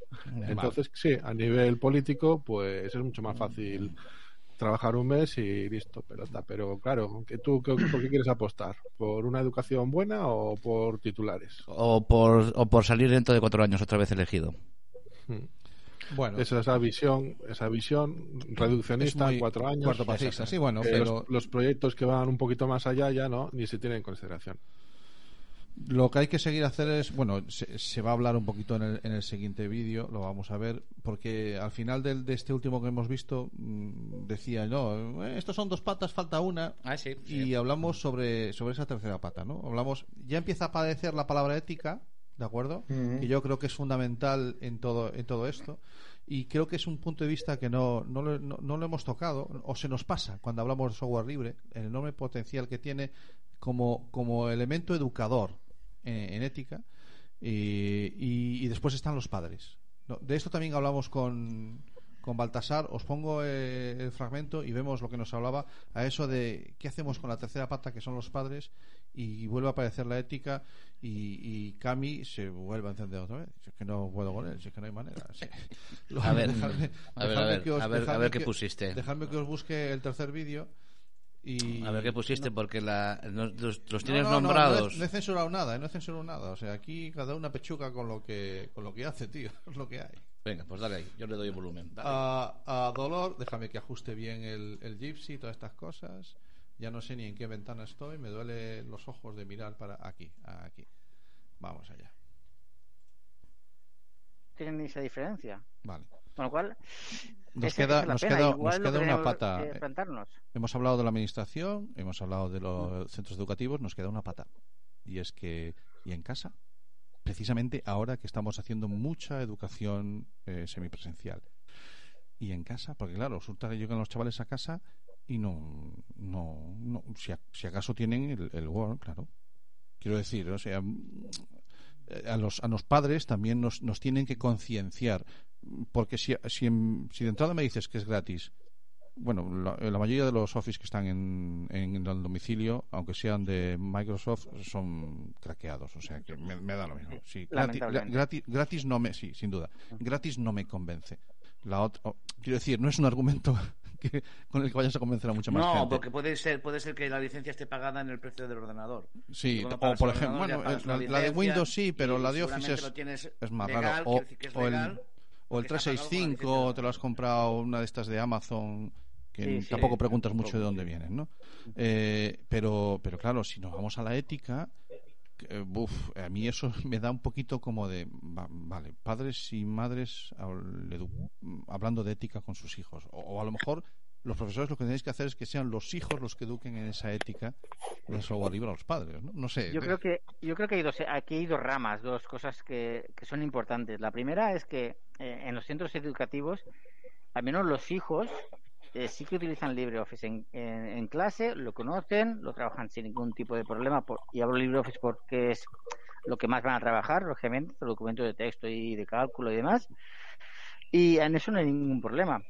Entonces, sí, a nivel político, pues es mucho más fácil trabajar un mes y listo, pelota. Pero claro, que tú ¿qué- ¿por qué quieres apostar? ¿Por una educación buena o por titulares? o por, o por salir dentro de cuatro años otra vez elegido. Bueno, Esa esa visión, esa visión reduccionista en cuatro años. cortoplacista, sí, bueno, pero- los, los proyectos que van un poquito más allá ya no, ni se tienen en consideración. Lo que hay que seguir hacer es, bueno, se, se va a hablar un poquito en el, en el siguiente vídeo, lo vamos a ver, porque al final del, de este último que hemos visto mm, decía, no, eh, estos son dos patas, falta una, Ah, sí, y hablamos sobre, sobre esa tercera pata, ¿no? Hablamos, ya empieza a aparecer la palabra ética, ¿de acuerdo? Ujú. Que yo creo que es fundamental en todo, en todo esto. Y creo que es un punto de vista que no, no, lo, no- no lo hemos tocado, o se nos pasa cuando hablamos de software libre, el enorme potencial que tiene como, como elemento educador en, en ética. Y, y- y después están los padres. No, de esto también hablamos con, con Baltasar. Os pongo eh, el fragmento y vemos lo que nos hablaba a eso de qué hacemos con la tercera pata, que son los padres, y vuelve a aparecer la ética y, y Cami se vuelve a encender otra vez. Si es que no puedo con él, si es que no hay manera. Si- A ver, Dejadme- a ver, a ver, os- a ver, a ver qué pusiste. Dejadme que os busque el tercer vídeo. Y... A ver qué pusiste, porque la, no- los, tienes no, no, nombrados. No, he, no he censurado nada, no he censurado nada. O sea, aquí cada una pechuga con lo que con lo que hace, tío. Es lo que hay. Venga, pues dale ahí, yo le doy el volumen. Dale. A, a dolor, déjame que ajuste bien el, el gypsy, todas estas cosas. Ya no sé ni en qué ventana estoy, me duele los ojos de mirar para aquí, aquí. Vamos allá. Tienen esa diferencia. Vale. Con lo cual, Nos queda, nos queda, nos queda que una pata. plantarnos. Hemos hablado de la administración, hemos hablado de los centros educativos, nos queda una pata. Y es que, ¿y en casa? precisamente ahora que estamos haciendo mucha educación eh, semipresencial. Y en casa, porque claro, resulta que llegan los chavales a casa y no, no, no si, si acaso tienen el, el Word, claro. Quiero decir, o sea, a los, a los padres también nos, nos tienen que concienciar. Porque si, si, si de entrada me dices que es gratis, bueno, la, la, mayoría de los Office que están en, en, el domicilio, aunque sean de Microsoft, son craqueados. O sea, que me, me da lo mismo. Sí, gratis, gratis, gratis, no me, sí, sin duda. Gratis no me convence. La otra, oh, quiero decir, no es un argumento que, con el que vayas a convencer a mucha más no, gente. No, porque puede ser, puede ser que la licencia esté pagada en el precio del ordenador. Sí, o por ejemplo, bueno, la, la, de Windows sí, pero la de Office es, es más legal, raro. O, es o, el, o el 365, te lo has comprado una de estas de Amazon que Sí, tampoco sí, preguntas mucho de dónde vienen, ¿no? Eh, pero, pero claro, si nos vamos a la ética, eh, buf, a mí eso me da un poquito como de, va- vale, padres y madres hablando de ética con sus hijos, o, o a lo mejor los profesores lo que tenéis que hacer es que sean los hijos los que eduquen en esa ética libre a los padres, ¿no? No sé. Yo eh, creo que yo creo que hay dos aquí hay dos ramas, dos cosas que, que son importantes. La primera es que eh, en los centros educativos, al menos los hijos eh, sí que utilizan LibreOffice en, en, en clase, lo conocen, lo trabajan sin ningún tipo de problema. Por, y hablo LibreOffice porque es lo que más van a trabajar, lógicamente, los documentos de texto y de cálculo y demás. Y en eso no hay ningún problema.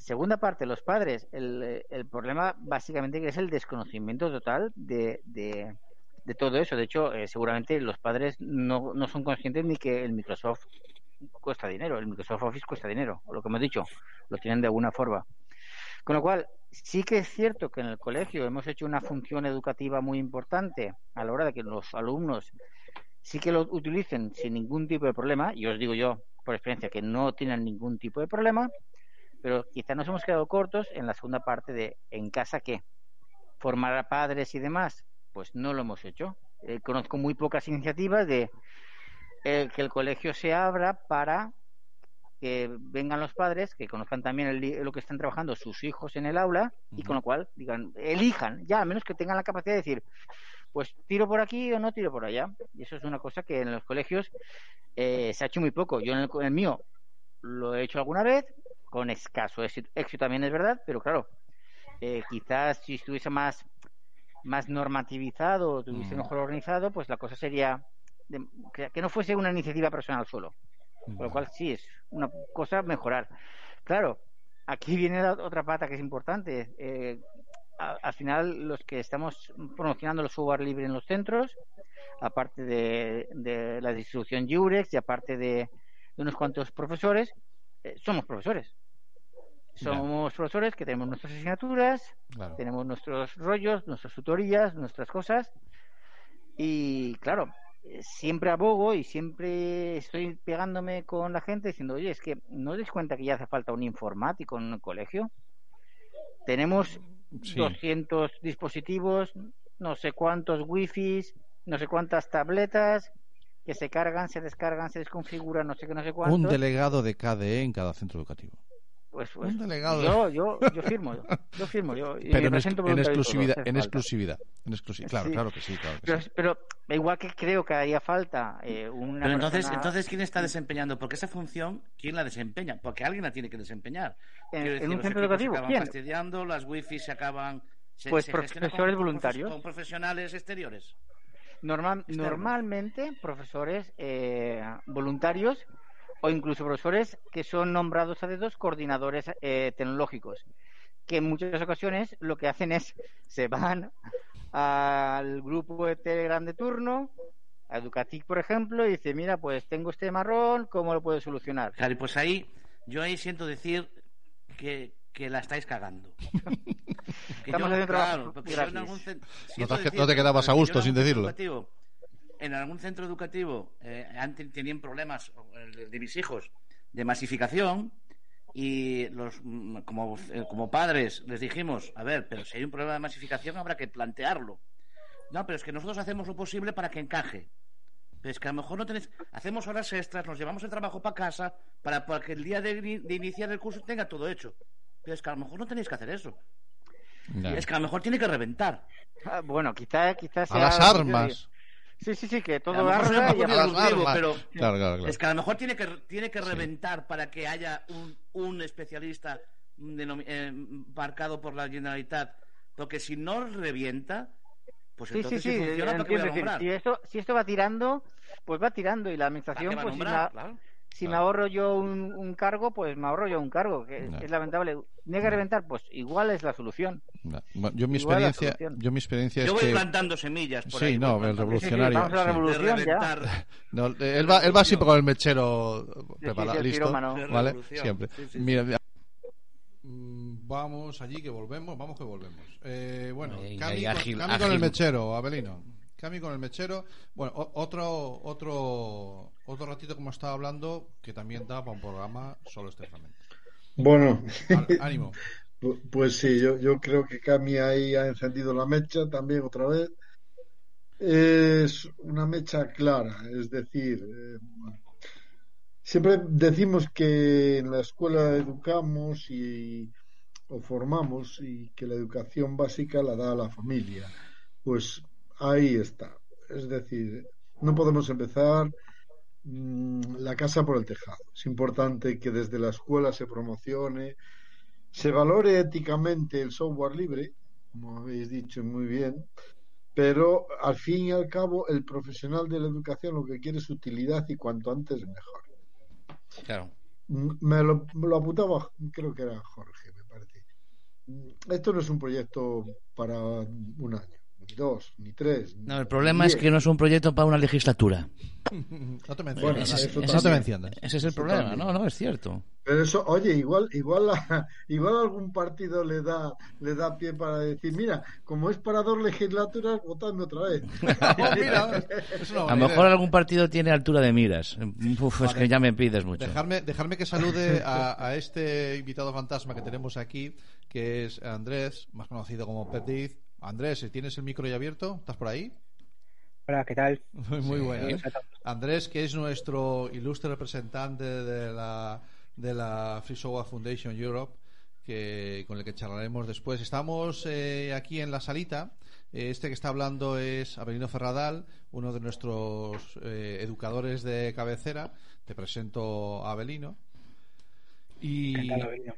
Segunda parte, los padres, el, el problema básicamente es el desconocimiento total de, de, de todo eso. De hecho, eh, seguramente los padres no, no son conscientes ni que el Microsoft cuesta dinero, el Microsoft Office cuesta dinero, o lo que hemos dicho, lo tienen de alguna forma. Con lo cual, sí que es cierto que en el colegio hemos hecho una función educativa muy importante a la hora de que los alumnos sí que lo utilicen sin ningún tipo de problema, y os digo yo por experiencia que no tienen ningún tipo de problema, pero quizá nos hemos quedado cortos en la segunda parte de en casa qué, formar a padres y demás, pues no lo hemos hecho. Eh, conozco muy pocas iniciativas de eh, que el colegio se abra para que vengan los padres, que conozcan también el, lo que están trabajando sus hijos en el aula y con lo cual digan, elijan, ya, a menos que tengan la capacidad de decir, pues tiro por aquí o no tiro por allá. Y eso es una cosa que en los colegios eh, se ha hecho muy poco. Yo en el, en el mío lo he hecho alguna vez, con escaso éxito, éxito también es verdad, pero claro, eh, quizás si estuviese más más normativizado, estuviese Mm. mejor organizado, pues la cosa sería de- que, que no fuese una iniciativa personal solo. Con lo cual sí es una cosa mejorar. Claro, aquí viene la otra pata que es importante. Eh, a- al final, los que estamos promocionando el software libre en los centros, aparte de, de la distribución Jurex y aparte de, de unos cuantos profesores, eh, somos profesores. Somos profesores que tenemos nuestras asignaturas, Claro. tenemos nuestros rollos, nuestras tutorías, nuestras cosas. Y claro, eh, siempre abogo y siempre estoy pegándome con la gente diciendo, oye, es que no os dais cuenta que ya hace falta un informático en el colegio. Tenemos Sí. 200 dispositivos, no sé cuántos wifis, no sé cuántas tabletas que se cargan, se descargan, se desconfiguran, no sé qué, no sé cuántos. Un delegado de KDE en cada centro educativo. Pues, pues, un delegado. Yo, yo, yo firmo, yo, yo firmo, yo. Pero en, en todo, exclusividad, hace en exclusividad, en exclusividad. Claro, Sí. claro que sí, claro que Pero, sí. pero igual que creo que haría falta eh, una Pero entonces, persona entonces, ¿quién está desempeñando? Porque esa función, ¿quién la desempeña? Porque alguien la tiene que desempeñar. en, Quiero en decir, un centro educativo. Se acaban ¿Quién? fastidiando, las wifi se acaban. Se, Pues se profesores con, voluntarios. Con profesionales exteriores. Normal, normalmente profesores eh, voluntarios o incluso profesores que son nombrados a dedos coordinadores eh, tecnológicos, que en muchas ocasiones lo que hacen es se van al grupo de Telegram de turno, a Educatic, por ejemplo, y dice, mira, pues tengo este marrón, ¿cómo lo puedo solucionar? Claro, y pues ahí, yo ahí siento decir que, que la estáis cagando. Que Estamos yo, haciendo trabajo claro, yo en algún No te- decir no te quedabas a gusto sin decirlo. educativo- en algún centro educativo eh, antes tenían problemas el de, mis hijos de masificación y los mm, como, eh, como padres les dijimos, a ver, pero si hay un problema de masificación habrá que plantearlo. No, pero es que nosotros hacemos lo posible para que encaje. Pero es que a lo mejor no tenéis, hacemos horas extras, nos llevamos el trabajo para casa para, para que el día de, de iniciar el curso tenga todo hecho. Pero es que a lo mejor no tenéis que hacer eso. Ya. Es que a lo mejor tiene que reventar. Ah, bueno, quizá, quizá A sea las armas. Sí, sí, sí, que todo arda y poco aparte- disruptivo, arma. pero Claro, claro, claro. es que a lo mejor tiene que, tiene que reventar para que haya un, un especialista eh, marcado por la Generalitat. Porque si no revienta, pues Sí, sí, entonces sí, si funciona, ¿para qué voy a entiendo, nombrar? si esto, si esto va tirando, pues va tirando y la ¿Para administración, pues si, nombrar? me, Claro. Si me ahorro yo un, un cargo, pues me ahorro yo un cargo, que No. es lamentable. ¿Tiene que reventar? Pues igual es la solución. No, bueno, Yo mi Igual experiencia, solución. yo mi experiencia Yo es voy que plantando semillas por Sí, ahí. no, el plantando. Sí, sí, revolucionario. vamos a la sí. Revolución ya. No, él va, él va siempre con el mechero sí, preparado, el listo, ¿vale? Siempre. Sí, sí, sí. Mira. Mm, Vamos allí que volvemos, vamos que volvemos. Eh, bueno, Ahí, Cami, ágil, Cami con el ágil. mechero, Abelino. Cami con el mechero. Bueno, otro otro otro ratito como estaba hablando que también da para un programa solo externamente. Bueno, ánimo. pu- pues sí, yo, yo creo que Cami ahí ha encendido la mecha también otra vez. Es una mecha clara, es decir, eh, siempre decimos que en la escuela educamos y o formamos y que la educación básica la da la familia. Pues ahí está. Es decir, no podemos empezar mm, la casa por el tejado. Es importante que desde la escuela se promocione, se valore éticamente el software libre, como habéis dicho muy bien, pero al fin y al cabo el profesional de la educación lo que quiere es utilidad y cuanto antes mejor. Claro. Mm, Me lo, me lo apuntaba, creo que era Jorge, me parece. Mm, Esto no es un proyecto para un año, ni dos, ni tres. No, el problema es que no es un proyecto para una legislatura. No te me Bueno, no también. te me enciendas. Ese es el Eso problema. también. No, no, es cierto. Pero eso, oye, igual, igual, igual algún partido le da, le da pie para decir, mira, como es para dos legislaturas, votadme otra vez. Oh, mira, A lo mejor algún partido tiene altura de miras. Uf, es que ya me pides mucho. Dejarme, dejarme que salude a, a este invitado fantasma que tenemos aquí, que es Andrés, más conocido como Pet Diz. Andrés, ¿tienes el micro ya abierto? ¿Estás por ahí? Hola, ¿qué tal? Muy, muy bueno. Sí. Andrés, que es nuestro ilustre representante de la, de la Free Software Foundation Europe, que, con el que charlaremos después. Estamos eh, aquí en la salita. Eh, Este que está hablando es Avelino Ferradal, uno de nuestros eh, educadores de cabecera. Te presento a Avelino. Y, Encantado, Benito.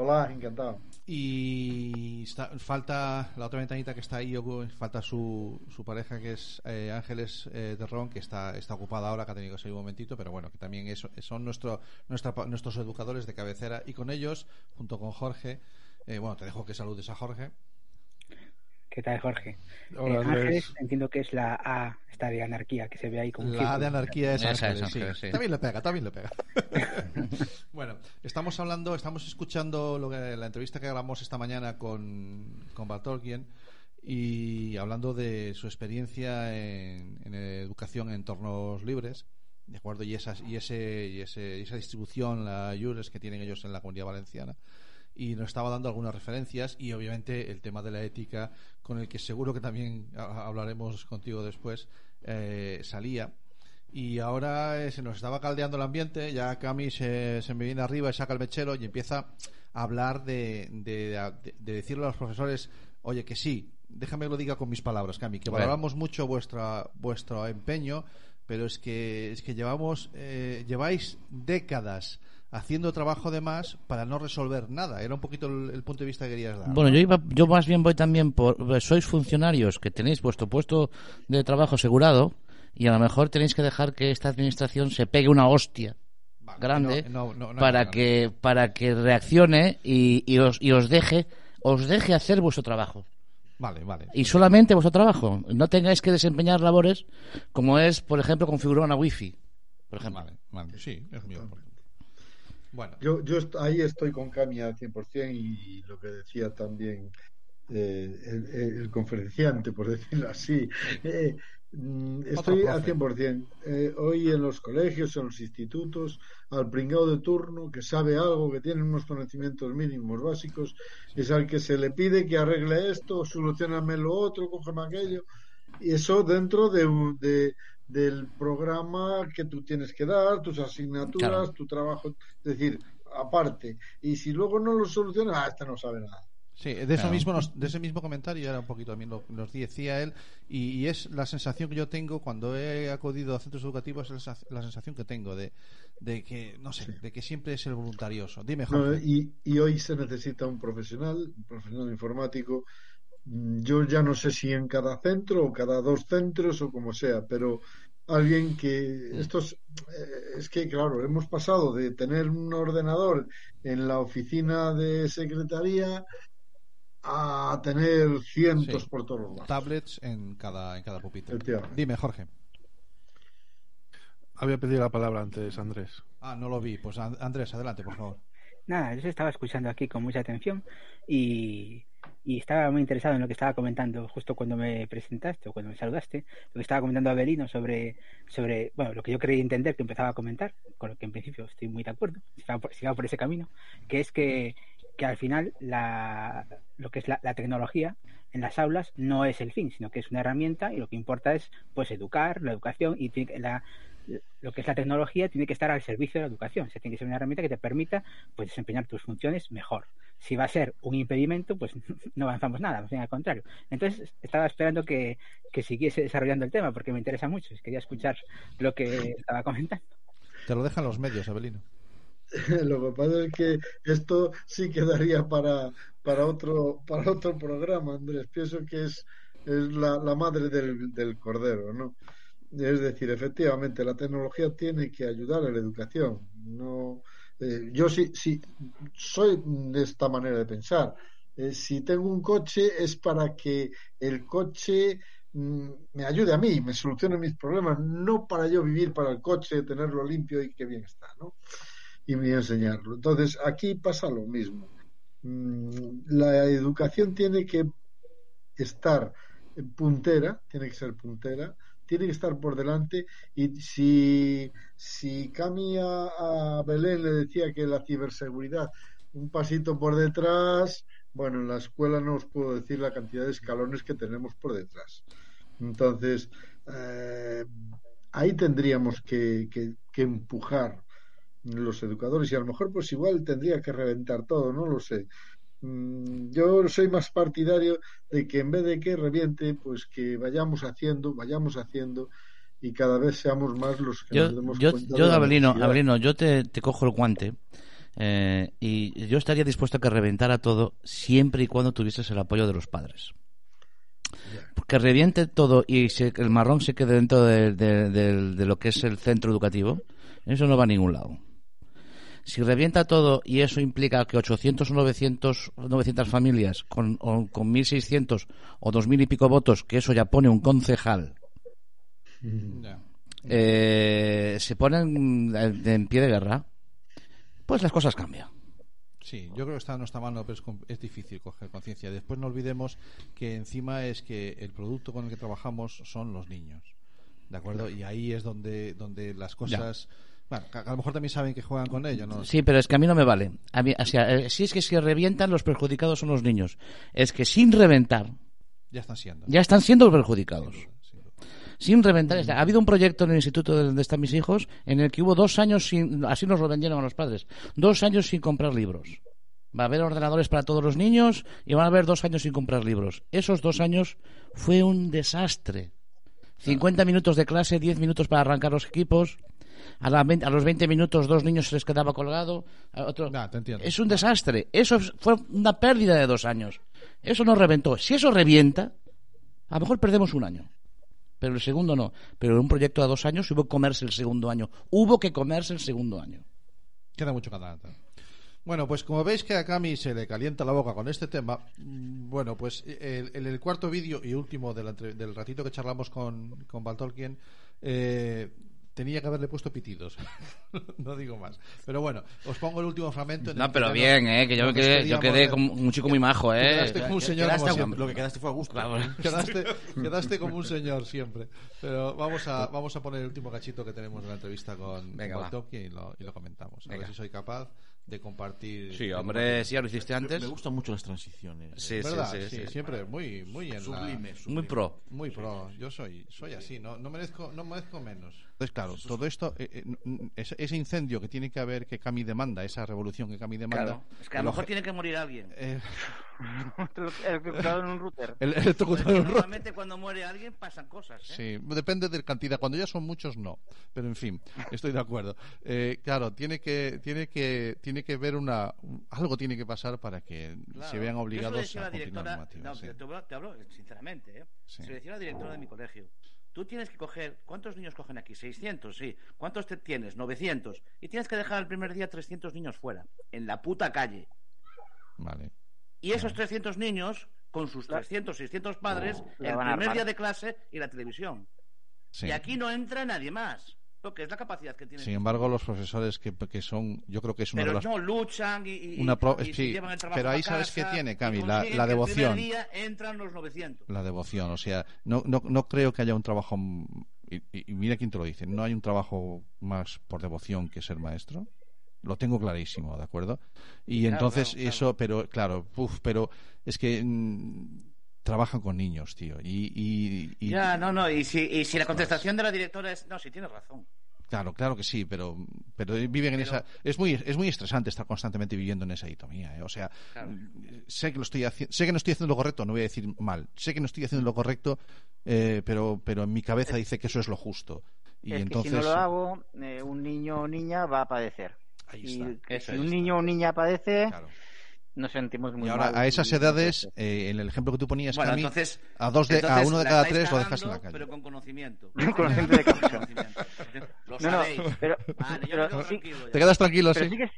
Hola, encantado. y está- falta la otra ventanita que está ahí, falta su, su pareja que es eh, Ángeles eh, Terrón, que está, ocupada ahora, que ha tenido que salir un momentito, pero bueno, que también es- son nuestro, nuestra, nuestros educadores de cabecera y con ellos, junto con Jorge, eh, bueno, te dejo que saludes a Jorge. ¿Qué tal, Jorge? Hola, Eh. Ángeles, entiendo que es la A, esta de anarquía, que se ve ahí como La de círculo. anarquía es Ángeles, sí. sí. También le pega, también le pega. bueno, estamos hablando, estamos escuchando lo que, la entrevista que grabamos esta mañana con, con Bartolkien y hablando de su experiencia en, en educación en entornos libres, ¿de acuerdo? Y, esas, y, ese, y, ese, y esa distribución, la Jures que tienen ellos en la comunidad valenciana. Y nos estaba dando algunas referencias y obviamente el tema de la ética, con el que seguro que también ha- hablaremos contigo después, eh, salía. Y ahora eh, se nos estaba caldeando el ambiente, ya Cami se, se me viene arriba y saca el mechero y empieza a hablar de, de, de- de decirle a los profesores, oye, que sí, déjame que lo diga con mis palabras, Cami, que Bueno. valoramos mucho vuestra, vuestro empeño, pero es que, es que llevamos, eh, lleváis décadas haciendo trabajo de más para no resolver nada. Era un poquito el, el punto de vista que querías dar. Bueno, yo iba, yo más bien voy también por sois funcionarios que tenéis vuestro puesto de trabajo asegurado y a lo mejor tenéis que dejar que esta administración se pegue una hostia Vale, grande no- no- no- no para que para que reaccione y, y os y os deje os deje hacer vuestro trabajo Vale, vale. y solamente vuestro trabajo no tengáis que desempeñar labores como es por ejemplo configurar una wifi por ejemplo Vale, vale, sí, es mío. por ejemplo. Bueno, Yo, yo ahí estoy con Cami al 100% y lo que decía también eh, el, el conferenciante, por decirlo así. Eh, mm, estoy al profe. 100%. Eh, hoy en los colegios, en los institutos, al pringado de turno que sabe algo, que tiene unos conocimientos mínimos básicos, es al que se le pide que arregle esto, solucioname lo otro, cógeme aquello. Y eso dentro de, de- del programa que tú tienes que dar, tus asignaturas, Claro. tu trabajo. Es decir, aparte. Y si luego no lo solucionas, ah, este no sabe nada. Sí, de eso Claro. mismo nos- de ese mismo comentario era un poquito también lo nos decía él y, y es la sensación que yo tengo cuando he acudido a centros educativos es la, la sensación que tengo de, de que no sé de que siempre es el voluntarioso dime No, Jorge y, y hoy se necesita un profesional, un profesional informático. Mm, Yo ya no sé si en cada centro o cada dos centros o como sea, pero alguien que estos eh, es que claro, hemos pasado de tener un ordenador en la oficina de secretaría a tener cientos Sí. por todos los lados. tablets en cada en cada pupitre dime Jorge Había pedido la palabra antes, Andrés. ah no lo vi pues An- Andrés adelante por favor Nada, yo estaba escuchando aquí con mucha atención y, y estaba muy interesado en lo que estaba comentando justo cuando me presentaste o cuando me saludaste, lo que estaba comentando Abelino sobre, sobre bueno, lo que yo creí entender que empezaba a comentar, con lo que en principio estoy muy de acuerdo, sigamos por, sigamos por ese camino, que es que, que al final la, lo que es la, la tecnología en las aulas no es el fin, sino que es una herramienta y lo que importa es pues educar, la educación y la, lo que es la tecnología tiene que estar al servicio de la educación. O sea, tiene que ser una herramienta que te permita pues desempeñar tus funciones mejor. Si va a ser un impedimento, pues no avanzamos nada, más bien al contrario. Entonces estaba esperando que, que siguiese desarrollando el tema porque me interesa mucho. Quería escuchar lo que estaba comentando. te lo dejan los medios Abelino Lo que pasa es que esto sí quedaría para, para otro para otro programa, Andrés. Pienso que es, es la, la madre del, del cordero, ¿no? Es decir, efectivamente, la tecnología tiene que ayudar a la educación. No, eh, yo sí, sí soy de esta manera de pensar. Eh, si tengo un coche es para que el coche mm, me ayude a mí, me solucione mis problemas, no para yo vivir para el coche, tenerlo limpio y que bien está, ¿no? y me enseñarlo. Entonces, aquí pasa lo mismo. Mm, La educación tiene que estar puntera, tiene que ser puntera, tiene que estar por delante y si, si Cami a, Belén le decía que la ciberseguridad un pasito por detrás, bueno, en la escuela no os puedo decir la cantidad de escalones que tenemos por detrás. Entonces, eh, ahí tendríamos que, que, que empujar los educadores y a lo mejor pues igual tendría que reventar todo, no lo sé. Mm, Yo soy más partidario de que en vez de que reviente, pues que vayamos haciendo, vayamos haciendo y cada vez seamos más los que nos Yo, demos yo, cuenta yo de Abelino. Abelino, yo te, te cojo el guante eh, y yo estaría dispuesto a que reventara todo siempre y cuando tuvieses el apoyo de los padres. Que reviente todo y se- el marrón se quede dentro de, de- de- de lo que es el centro educativo, eso no va a ningún lado. Si revienta todo y eso implica que 800 o 900, 900 familias con, o con 1.600 o 2.000 y pico votos, que eso ya pone un concejal, Ya. eh, se ponen en, en pie de guerra, pues las cosas cambian. Sí, yo creo que está en nuestra mano, pero es, es difícil coger conciencia. Después no olvidemos que encima es que el producto con el que trabajamos son los niños. ¿De acuerdo? Y ahí es donde, donde las cosas. Bueno, a lo mejor también saben que juegan con ello, ¿no? Sí, pero es que a mí no me vale. A mí, o sea, eh, si es que si revientan, los perjudicados son los niños. Es que sin reventar, Ya están siendo. ya están siendo los perjudicados. Sin duda. Sin reventar. Ha habido un proyecto en el instituto de donde están mis hijos en el que hubo dos años sin, así nos lo vendieron a los padres, dos años sin comprar libros. Va a haber ordenadores para todos los niños y van a haber dos años sin comprar libros. Esos dos años fue un desastre. 50 minutos de clase, 10 minutos para arrancar los equipos. A, la a los 20 minutos dos niños se les quedaba colgado. a otro- Nah, te entiendo. Es un desastre. Eso fue una pérdida de dos años. Eso no reventó. Si eso revienta, a lo mejor perdemos un año. Pero el segundo no. Pero en un proyecto de dos años hubo que comerse el segundo año. Hubo que comerse el segundo año. Queda mucho cada Bueno, pues como veis que a Cami se le calienta la boca con este tema, mm, bueno, pues en el, cuarto vídeo y último del ratito que charlamos con, con Baltolkien, eh, tenía que haberle puesto pitidos. no digo más. Pero bueno, os pongo el último fragmento. en No, pero bien, ¿eh? Que yo nos quedé, yo quedé como un chico muy majo, ¿eh? Quedaste como un señor como siempre. lo que quedaste fue a gusto. Quedaste, quedaste como un señor siempre. Pero vamos a, vamos a poner el último cachito que tenemos de la entrevista con, Venga, con y lo, y lo comentamos. A ver si soy capaz de compartir. Sí, hombre, si ya lo hiciste antes. Me gustan mucho las transiciones. Sí, sí, ¿Verdad? sí, sí. siempre muy, muy en la- Sublime, Muy sublime. pro. Muy pro, yo soy, soy así, no, no merezco, no merezco menos. Entonces, claro, todo esto, eh, eh, ese, incendio que tiene que haber que Cami demanda, esa revolución que Cami demanda, Claro. Es que a lo mejor tiene que morir alguien. eh, Electrocutado en un router. el, el Pues electrocutado en rojo. normalmente cuando muere alguien pasan cosas. ¿eh? Sí, depende de la cantidad. Cuando ya son muchos, no. Pero en fin, estoy de acuerdo. Eh, claro, tiene que, tiene que, tiene que ver una, un- algo tiene que pasar para que Claro. se vean obligados decía a la continuar directora, normativa, no, sí. te, hablo, te hablo sinceramente, ¿eh? Sí. Se lo decía a la directora de mi colegio. Tú tienes que coger, ¿cuántos niños cogen aquí? 600, sí. ¿Cuántos te tienes? 900. Y tienes que dejar el primer día 300 niños fuera, en la puta calle. Vale. Y esos 300 niños, con sus 300, 600 padres, La el primer día de clase y la televisión. Sí. Y aquí no entra nadie más. Porque es la capacidad que tiene. Sin embargo, los profesores que, que son, yo creo que es una pero de las no luchan y, y- Una pro- y se sí, llevan el trabajo pero ahí a sabes qué tiene, Cami, la- la que el devoción. primer día entran los 900. la devoción. O sea, no, no, no creo que haya un trabajo. Y, y- mira quién te lo dice. No hay un trabajo más por devoción que ser maestro. Lo tengo clarísimo, ¿de acuerdo? Y Claro, entonces claro, claro. eso, pero claro, uf, pero es que mm, trabajan con niños, tío. Y, y- y- Ya, no, no. Y si, y si la contestación de la directora es. No, si tienes razón. claro, claro que sí, pero, pero viven en Pero- esa. Es muy, es muy estresante estar constantemente viviendo en esa ditomía. ¿eh? O sea, Claro. sé que lo estoy sé que no estoy haciendo lo correcto, no voy a decir mal. Sé que no estoy haciendo lo correcto, eh, pero, pero en mi cabeza dice que eso es lo justo. Y es entonces. que si no lo hago, eh, un niño o niña va a padecer. Ahí Y está. Si un niño o niña padece, Claro. Nos sentimos muy Y ahora, mal a esas edades, eh, en el ejemplo que tú ponías, Bueno, Cami, entonces. a, dos de, a entonces uno de la cada tres lo dejas en la calle. Pero con conocimiento. Conocimiento de causa. Conocimiento. Lo No, no, sabéis. pero, Vale, yo sí-. Te quedas tranquilo, pero sí. sí que es,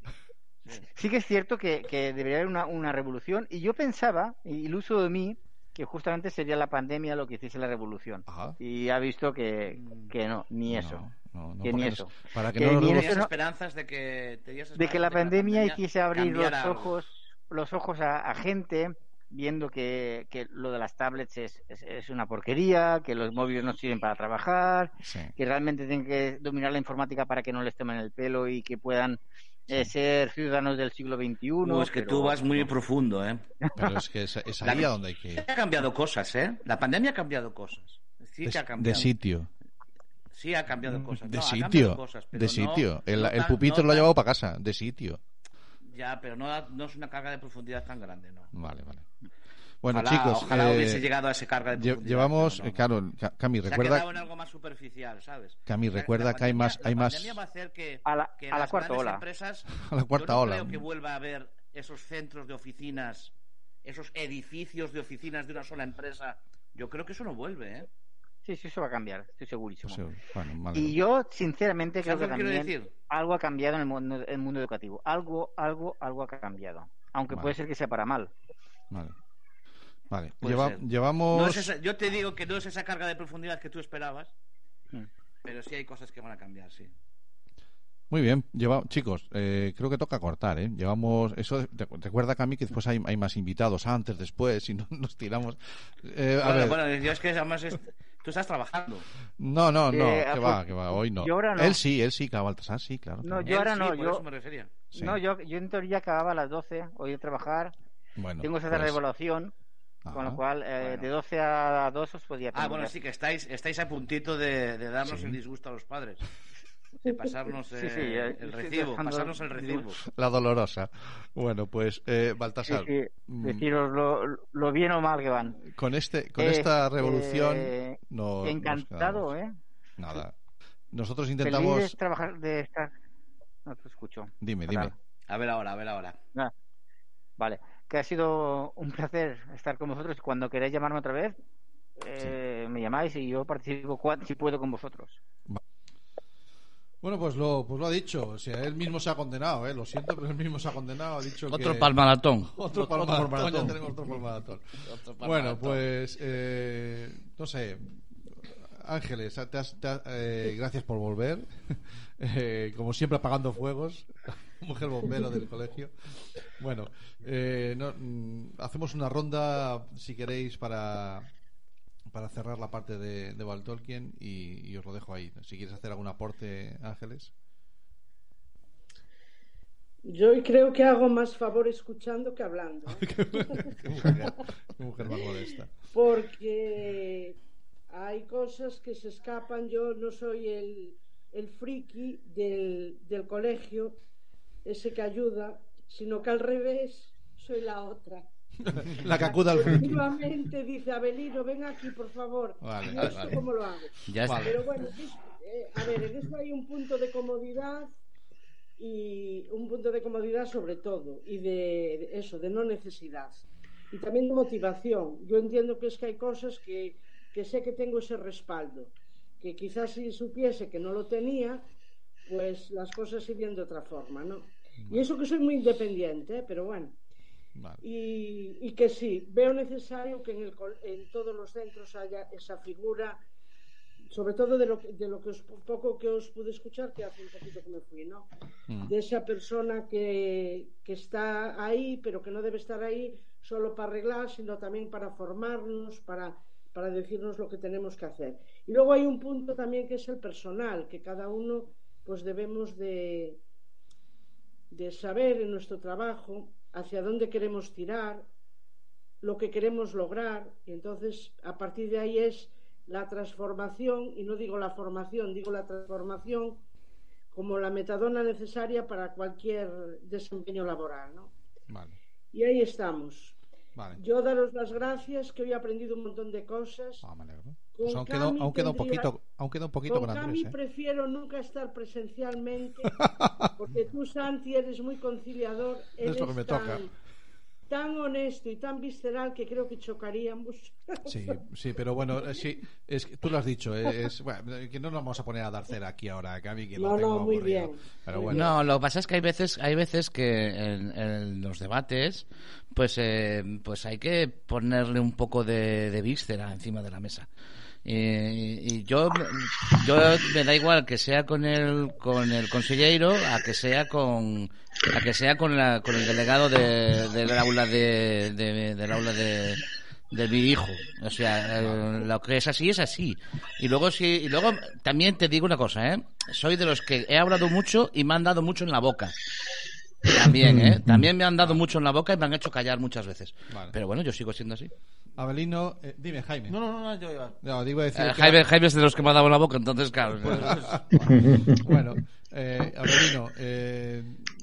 sí que es cierto que, que debería haber una, una revolución y yo pensaba, y iluso de mí, que justamente sería la pandemia lo que hiciese la revolución. Ajá. Y ha visto que, Mm. que no, ni eso. No, no, no, Que ni porque eso. Para que, Que no Tenías no- esperanzas de que. tenías de que la esperanzas pandemia hiciese abrir los ojos los ojos a, a gente viendo que, que lo de las tablets es, es, es una porquería, que los móviles no sirven para trabajar, Sí. que realmente tienen que dominar la informática para que no les tomen el pelo y que puedan eh, ser ciudadanos del siglo XXI. Uh, es que pero- tú vas muy profundo, ¿eh? Pero es que es, es La- ahí a donde hay que ir. Ha cambiado cosas, ¿eh? La pandemia ha cambiado cosas. Sí que De, ha cambiado. de sitio. Sí ha cambiado cosas. De No, sitio. cosas, de no- sitio. El, no el tan- pupitre no lo ha llevado para casa. De sitio. Ya, pero no, no es una carga de profundidad tan grande, ¿no? Vale, vale. Bueno, ojalá, chicos. ojalá eh, hubiese llegado a ese carga de profundidad. llevamos. pero no, eh, no. claro, Ca- Cami, Se ha recuerda. quedado en algo más superficial, ¿sabes? Cami, La- recuerda la que hay pandemia- más- hay la más- pandemia va a hacer que, A la- que a la las cuarta grandes ola. empresas A la cuarta yo no ola. creo que vuelva a haber esos centros de oficinas, esos edificios de oficinas de una sola empresa. Yo creo que eso no vuelve, ¿eh? Sí, sí, eso va a cambiar, estoy segurísimo. Bueno. Y yo, sinceramente, creo ¿Sabes que que también decir? algo ha cambiado en el mundo, el mundo educativo. Algo, algo, algo ha cambiado. Aunque Vale. puede ser que sea para mal. Vale. Vale. Lleva- llevamos. No es esa- yo te digo que no es esa carga de profundidad que tú esperabas, Mm. pero sí hay cosas que van a cambiar, sí. Muy bien, lleva, chicos, eh, creo que toca cortar, ¿eh? Llevamos, eso, te- recuerda Cami que después hay, hay más invitados, antes, después, y no nos tiramos. Eh, a Bueno, ver, bueno, yo es que además es- tú estás trabajando. no, no, no, Eh, que pues, va, que va, hoy no. yo ahora no. Él sí, él sí, Baltasar sí, claro. No, claro. yo ahora Él no, sí, por yo- eso me refería. Sí. No, yo, yo en teoría acababa a las 12, hoy de trabajar. Bueno, Tengo que hacer pues, evaluación, con ajá. lo cual eh, Bueno. de 12 a 2 os podía Ah, atender. bueno, sí que estáis, estáis a puntito de, de darnos Sí. el disgusto a los padres. De pasarnos eh, sí, el recibo, dejando pasarnos el recibo. La dolorosa. Bueno, pues, eh, Baltasar, sí, mm, deciros lo, lo bien o mal que van. con, este, con Eh, esta revolución, eh, no, nos Encantado. ¿eh? Nada. Nosotros Feliz de intentamos. trabajar, de estar... No te escucho. Dime, Fatal. dime. A ver ahora, a ver ahora. Ah, Vale, que ha sido un placer estar con vosotros. Cuando queráis llamarme otra vez, eh, me llamáis y yo participo si puedo con vosotros. Bueno, pues lo, pues lo ha dicho. O sea, él mismo se ha condenado, ¿eh? Lo siento, pero él mismo se ha condenado. Ha dicho Otro que... palmaratón. Otro Otro palmaratón. Ya tenemos otro palmaratón. Bueno, pues, eh, no sé. Ángeles, te has- te has- eh, gracias por volver. Eh, como siempre, apagando fuegos. Mujer bombero del colegio. Bueno, eh, no, mm, hacemos una ronda, si queréis, para, para cerrar la parte de, de y, y os lo dejo ahí. Si quieres hacer algún aporte, Ángeles. Yo creo que hago más favor escuchando que hablando. ¿eh? qué, mujer, qué mujer más modesta. Porque hay cosas que se escapan. Yo no soy el, el friki del, del colegio, ese que ayuda, sino que al revés soy la otra. La que acuda al. Efectivamente dice Abelino, ven aquí, por favor. Vale, ¿Y vale, vale. cómo lo hago? Ya está. Pero bueno, eh, a ver, en eso hay un punto de comodidad y un punto de comodidad sobre todo y de, eso, de no necesidad. Y también de motivación. Yo entiendo que es que hay cosas que, que sé que tengo ese respaldo, que quizás si supiese que no lo tenía, pues las cosas irían de otra forma, ¿no? Y eso que soy muy independiente, ¿eh? pero bueno. Vale. Y, y que sí, veo necesario que en, el, en todos los centros haya esa figura, sobre todo de lo, de lo que os, poco que os pude escuchar, que hace un poquito que me fui, ¿no? Mm. De esa persona que, que está ahí, pero que no debe estar ahí solo para arreglar, sino también para formarnos, para, para decirnos lo que tenemos que hacer. Y luego hay un punto también que es el personal, que cada uno pues debemos de, de saber en nuestro trabajo hacia dónde queremos tirar, lo que queremos lograr, y entonces a partir de ahí es la transformación, y no digo la formación, digo la transformación como la metadona necesaria para cualquier desempeño laboral, ¿no? Vale, Y ahí estamos. vale. Yo daros las gracias, que hoy he aprendido un montón de cosas. Ah, me alegro. Pues aún, queda un tendría- poquito, aún queda un poquito Con con Cami ¿eh? prefiero nunca estar presencialmente, porque tú, Santi, eres muy conciliador, Es lo que eres me tan, toca. tan honesto y tan visceral que creo que chocaríamos. Sí, sí, pero bueno, eh, sí, es que tú lo has dicho, eh, es, bueno, que no nos vamos a poner a dar cera aquí ahora, Cami, que lo No, tengo no, muy aburrido. bien, Pero muy bueno, No, lo que pasa es que hay veces, hay veces que en, en los debates, pues, eh, pues hay que ponerle un poco de, de víscera encima de la mesa. Y, y yo, yo me da igual que sea con el, con el consejero a que sea con, a que sea con la, con el delegado de, del aula de, de- del aula de, de mi hijo. O sea, eh, lo que es así es así. Y luego sí, y luego también te digo una cosa, ¿eh? Soy de los que he hablado mucho y me han dado mucho en la boca. También, ¿eh? También me han dado mucho en la boca y me han hecho callar muchas veces. Vale. Pero bueno, yo sigo siendo así. Abelino, eh, dime, Jaime. No, no, no, no, yo iba. No, digo decir Eh, que- Jaime, Jaime es de los que me ha dado la boca, entonces, claro. Bueno, eh, Abelino, eh,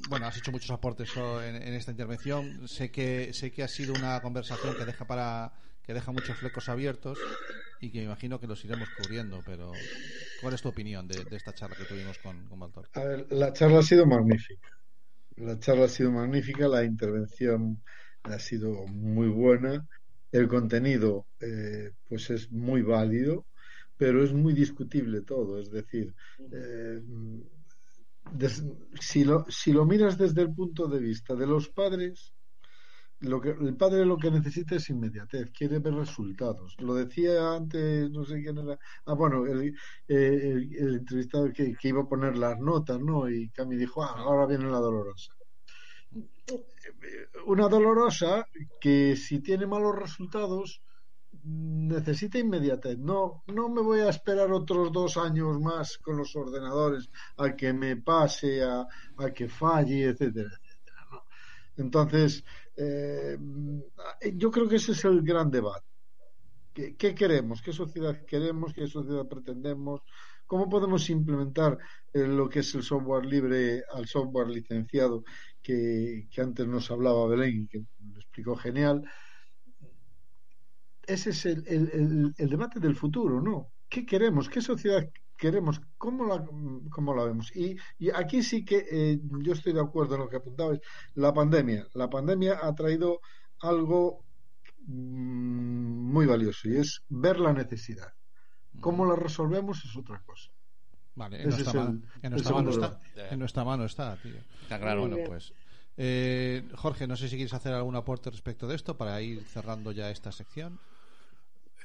bueno, has hecho muchos aportes en, en esta intervención. Sé que sé que ha sido una conversación que deja para que deja muchos flecos abiertos y que me imagino que los iremos cubriendo. Pero, ¿cuál es tu opinión de, de esta charla que tuvimos con, con Valtor? A ver, la charla ha sido magnífica. La charla ha sido magnífica, la intervención ha sido muy buena, el contenido eh, pues es muy válido, pero es muy discutible todo. Es decir, eh, des- si, lo, si lo miras desde el punto de vista de los padres, lo que, el padre lo que necesita es inmediatez, quiere ver resultados. Lo decía antes, no sé quién era. Ah, bueno, el, eh, el, el entrevistado que, que iba a poner las notas, ¿no? Y Cami dijo, ah, ahora viene la dolorosa. Una dolorosa que si tiene malos resultados necesita inmediatez. No, no me voy a esperar otros dos años más con los ordenadores a que me pase, a, a que falle, etcétera, etcétera. Entonces, eh, yo creo que ese es el gran debate. ¿Qué, qué queremos? ¿Qué sociedad queremos? ¿Qué sociedad pretendemos? ¿Cómo podemos implementar eh, lo que es el software libre al software licenciado que, antes nos hablaba Belén y que lo explicó genial? Ese es el, el, el, debate del futuro, ¿no? ¿Qué queremos? ¿Qué sociedad queremos? ¿Cómo la, cómo la vemos? Y, y aquí sí que eh, yo estoy de acuerdo en lo que apuntabais. La pandemia. La pandemia ha traído algo mmm, muy valioso y es ver la necesidad. ¿Cómo la resolvemos es otra cosa? Vale, en nuestra, el, en, nuestra mano está, en nuestra mano está, tío. Está claro. Bueno, pues. Eh, Jorge, no sé si quieres hacer algún aporte respecto de esto para ir cerrando ya esta sección.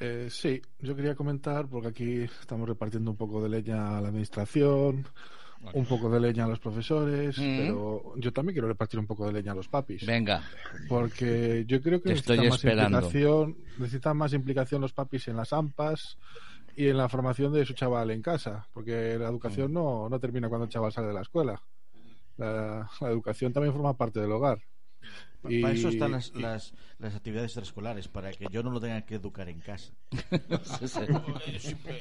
Eh, sí, yo quería comentar, porque aquí estamos repartiendo un poco de leña a la administración, vale. un poco de leña a los profesores, mm. pero yo también quiero repartir un poco de leña a los papis. Venga. Porque yo creo que Te necesitan estoy más implicación, necesitan más implicación los papis en las AMPAs y en la formación de su chaval en casa, porque la educación mm. no, no termina cuando el chaval sale de la escuela. la, la educación también forma parte del hogar. Pa- Para eso están las, las, las actividades extraescolares, para que yo no lo tenga que educar en casa. Sí, sí.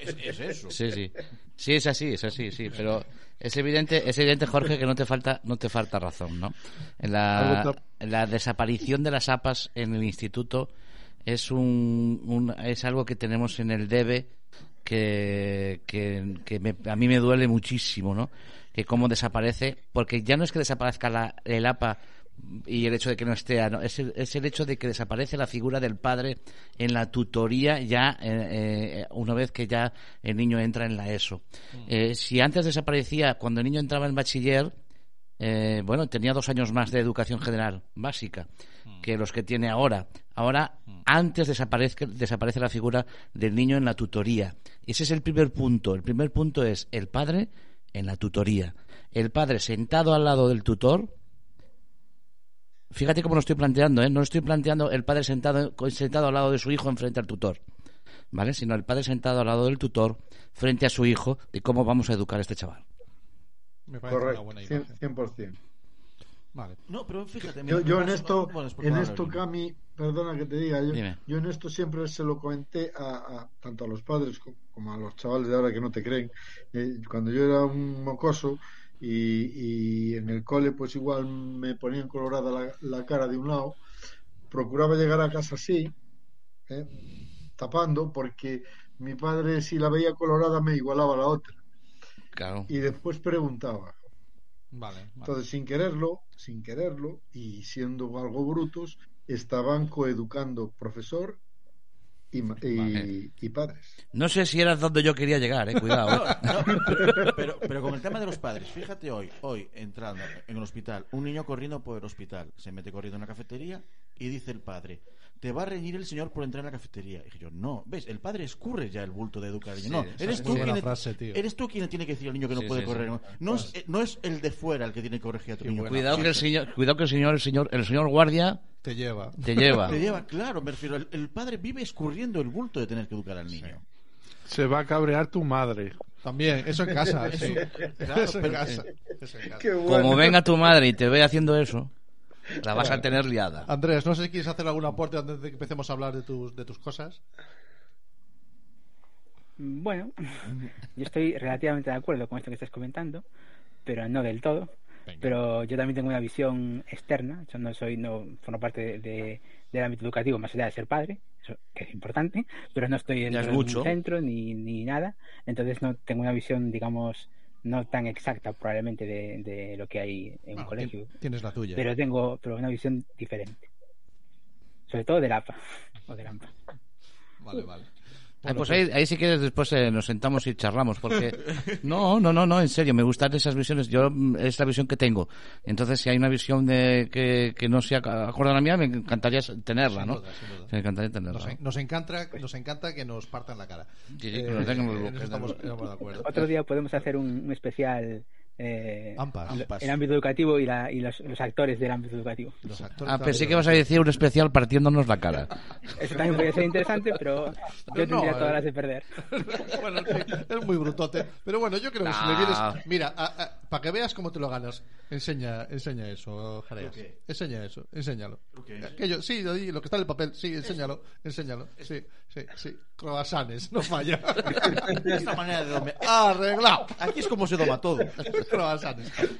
Es, es eso. Sí, sí. Sí, es así, es así, sí. Pero es evidente, es evidente, Jorge, que no te falta, no te falta razón, ¿no? En la, en la desaparición de las APAS en el instituto es un, un- es algo que tenemos en el debe que, que, que me- a mí me duele muchísimo, ¿no? Que cómo desaparece, porque ya no es que desaparezca la, el APA y el hecho de que no esté, ¿no? es, el, es el hecho de que desaparece la figura del padre en la tutoría ya eh, eh, una vez que ya el niño entra en la ESO. Eh, si antes desaparecía cuando el niño entraba en bachiller, eh, bueno, tenía dos años más de educación general básica que los que tiene ahora. Ahora, antes desaparece, la figura del niño en la tutoría. Ese es el primer punto. El primer punto es el padre en la tutoría. El padre sentado al lado del tutor. Fíjate cómo lo estoy planteando, ¿eh? No estoy planteando el padre sentado, sentado al lado de su hijo enfrente al tutor. ¿Vale? Sino el padre sentado al lado del tutor frente a su hijo de cómo vamos a educar a este chaval. Me parece una Correcto, buena cien- imagen. 100%. Vale. No, pero fíjate. Yo, mira, yo en esto, no, no, es por en esto. Cami, perdona que te diga, yo, yo en esto siempre se lo comenté a, a- tanto a los padres co- como a los chavales de ahora que no te creen. Eh, cuando yo era un mocoso y, y en el cole, pues igual me ponían colorada la, la cara de un lado, procuraba llegar a casa así, eh, tapando, porque mi padre, si la veía colorada, me igualaba a la otra. Claro. Y después preguntaba. Vale, vale. Entonces, sin quererlo, sin quererlo y siendo algo brutos, estaban coeducando profesor y, ma- y, Vale. y padres. No sé si eras donde yo quería llegar, eh. Cuidado. eh. No, pero, pero, pero con el tema de los padres, fíjate hoy, hoy entrando en el hospital, un niño corriendo por el hospital, se mete corriendo en la cafetería y dice el padre, te va a reñir el señor por entrar en la cafetería. Y dije yo, no, ves, el padre escurre ya el bulto de educar. No, eres es tú, quien, frase, tío. eres tú quien tiene que decir al niño que no Sí, puede sí, correr. sí. No, es, eh, no es el de fuera el que tiene que corregir a tu niño. Cuidado que el señor, cuidado que el señor, el señor, el señor guardia Te lleva. te lleva. Te lleva, claro, me refiero, el, el padre vive escurriendo el bulto de tener que educar al niño. Se va a cabrear tu madre. También, eso en casa, sí. Claro, eso en casa. Eso en casa. Qué bueno. Como venga tu madre y te ve haciendo eso, la vas a tener liada. Andrés, no sé si quieres hacer algún aporte antes de que empecemos a hablar de tus, de tus cosas. Bueno, yo estoy relativamente de acuerdo con esto que estás comentando, pero no del todo. Pero yo también tengo una visión externa. Yo no soy, no formo parte de, de- del ámbito educativo más allá de ser padre, eso que es importante, pero no estoy en es ningún mucho. centro ni, ni nada. Entonces no tengo una visión, digamos, no tan exacta probablemente de, de lo que hay en un Bueno, colegio. ti- Tienes la tuya. Pero tengo pero una visión diferente. Sobre todo del APA o del AMPA. Vale, vale. Ah, pues ahí, ahí si quieres después eh, nos sentamos y charlamos porque no no no no en serio me gustan esas visiones yo mm, es la visión que tengo entonces si hay una visión de que, que no sea acorde a la mía me encantaría tenerla Sin no duda, sin duda. me encantaría tenerla Nos, en- nos encanta, nos encanta que nos partan la cara. Sí, sí, que nos eso estamos, de- estamos de acuerdo. Otro día podemos hacer un, un especial eh, Ampas. el- Ampas. el ámbito educativo y, la, y los, los actores del ámbito educativo. Los actores ah pensé que ibas a decir un especial partiéndonos la cara Eso también podría ser interesante, pero yo no, tendría eh. todas las de perder. bueno, sí, es muy brutote. Pero bueno, yo creo que si No. vienes. Mira, para que veas cómo te lo ganas, enseña, enseña eso, Jareas. ¿Lo qué? Enseña eso, enséñalo. ¿Lo qué es? Aquello, sí, lo, que está en el papel, sí, enséñalo, enséñalo. Sí, sí, sí. Croissants, no falla. Esta manera de dormir. Arreglado. Aquí es como se doma todo. Croissants. Bueno,